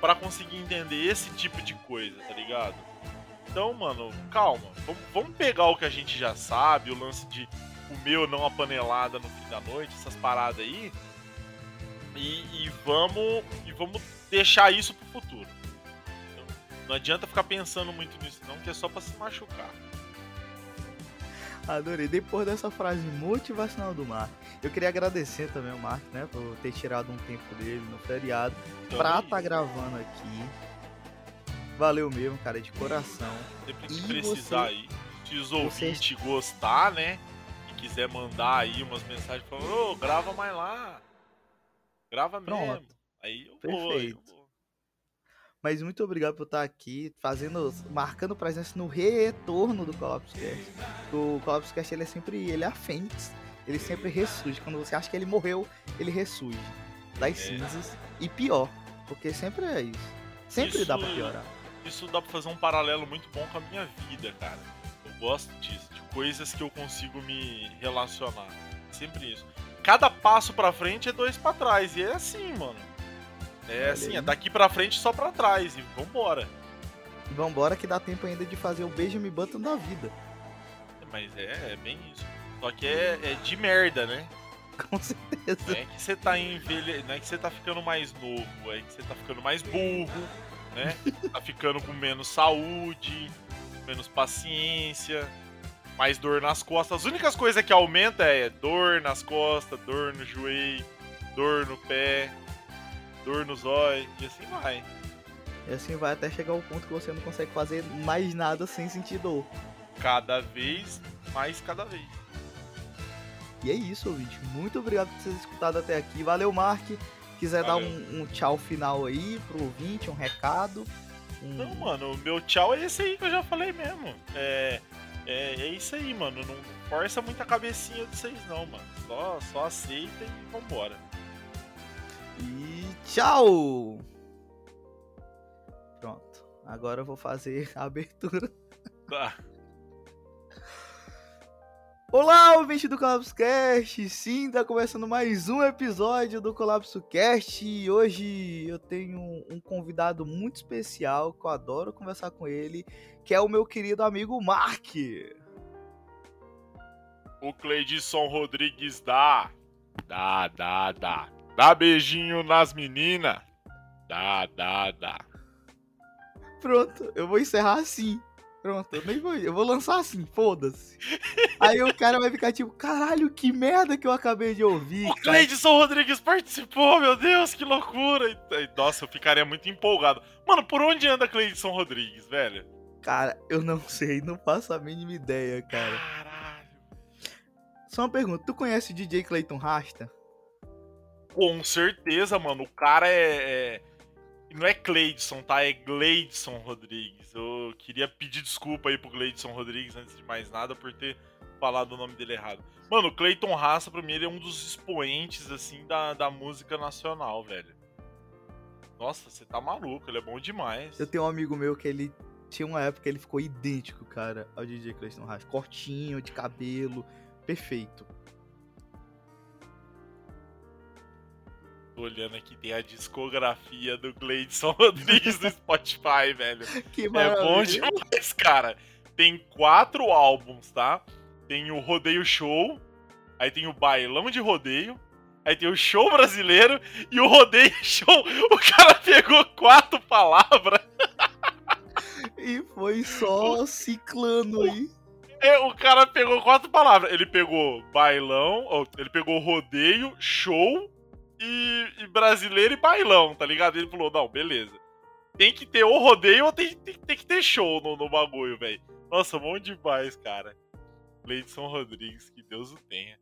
pra conseguir entender esse tipo de coisa, tá ligado? Então, mano, calma. Vamos, vamos pegar o que a gente já sabe, o lance de comer ou não a panelada no fim da noite, essas paradas aí. E, e vamos e vamos deixar isso pro futuro. Então, não adianta ficar pensando muito nisso, não, que é só pra se machucar. Adorei. Depois dessa frase motivacional do Mark, eu queria agradecer também ao Mark, né, por ter tirado um tempo dele no feriado pra aí, tá gravando aqui. Valeu mesmo, cara, de coração. sempre que e precisar você- aí, Se os ouvintes gostar, né? E quiser mandar aí umas mensagens falando, ô, grava mais lá. Grava Pronto. mesmo. Aí eu Perfeito. vou, eu vou. Mas muito obrigado por estar aqui, fazendo, marcando presença no retorno do Collapscast. O Collapscast ele é sempre, ele é a fênix, ele sempre ressurge. Quando você acha que ele morreu, ele ressurge das é. cinzas e pior, porque sempre é isso. Sempre isso, dá pra piorar. Isso dá pra fazer um paralelo muito bom com a minha vida, cara. Eu gosto disso, de coisas que eu consigo me relacionar. Sempre isso. Cada passo pra frente é dois pra trás, e é assim, mano. É assim, é daqui pra frente só pra trás e vambora. Vambora que dá tempo ainda de fazer o beijo me button da vida. Mas é, é bem isso. Só que é, é de merda, né? Com certeza. Não é que você tá envelhe... não é que você tá ficando mais novo, é que você tá ficando mais burro, né? tá ficando com menos saúde, menos paciência, mais dor nas costas. As únicas coisas que aumenta é dor nas costas, dor no joelho, dor no pé dor no zóio, e assim vai. E assim vai até chegar ao ponto que você não consegue fazer mais nada sem sentir dor. Cada vez mais cada vez. E é isso, ouvinte. Muito obrigado por ter escutado até aqui. Valeu, Mark. Quiser Valeu. dar um, um, tchau final aí pro ouvinte, um recado. Um... Não, mano, o meu tchau é esse aí que eu já falei mesmo. É, é, é isso aí, mano. Não força muita cabecinha de vocês, não, mano. Só, só aceita e vambora. E tchau! Pronto. Agora eu vou fazer a abertura. Tá. Olá, ouvinte do Colapso Cast! Sim, tá começando mais um episódio do Colapso Cast e hoje eu tenho um convidado muito especial que eu adoro conversar com ele, que é o meu querido amigo Mark. O Cleidson Rodrigues dá. Dá, dá, dá. Dá beijinho nas meninas. Dá, dá, dá. Pronto, eu vou encerrar assim. Pronto, eu nem vou. Eu vou lançar assim, foda-se. Aí o cara vai ficar tipo, caralho, que merda que eu acabei de ouvir. O Cleidson Rodrigues participou, meu Deus, que loucura. Nossa, eu ficaria muito empolgado. Mano, por onde anda Cleidson Rodrigues, velho? Cara, eu não sei, não faço a mínima ideia, cara. Caralho. Só uma pergunta, tu conhece o DJ Clayton Rasta? Com certeza, mano. O cara é, é. Não é Cleidson, tá? É Gleidson Rodrigues. Eu queria pedir desculpa aí pro Gleidson Rodrigues antes de mais nada por ter falado o nome dele errado. Mano, o Cleiton Raça, pra mim, ele é um dos expoentes, assim, da, da música nacional, velho. Nossa, você tá maluco, ele é bom demais. Eu tenho um amigo meu que ele tinha uma época que ele ficou idêntico, cara, ao DJ Cleiton Raça. Cortinho, de cabelo, perfeito. Tô olhando aqui, tem a discografia do Gleidson Rodrigues no Spotify, velho. Que maravilha. É bom demais, cara. Tem quatro álbuns, tá? Tem o Rodeio Show, aí tem o Bailão de Rodeio, aí tem o Show Brasileiro e o Rodeio Show. O cara pegou quatro palavras. E foi só ciclando aí. É, o cara pegou quatro palavras. Ele pegou bailão, ele pegou rodeio, show e, e brasileiro e bailão, tá ligado? Ele falou, não, beleza. Tem que ter ou rodeio ou tem, tem, tem que ter show no, no bagulho, velho. Nossa, bom demais, cara. Leidson Rodrigues, que Deus o tenha.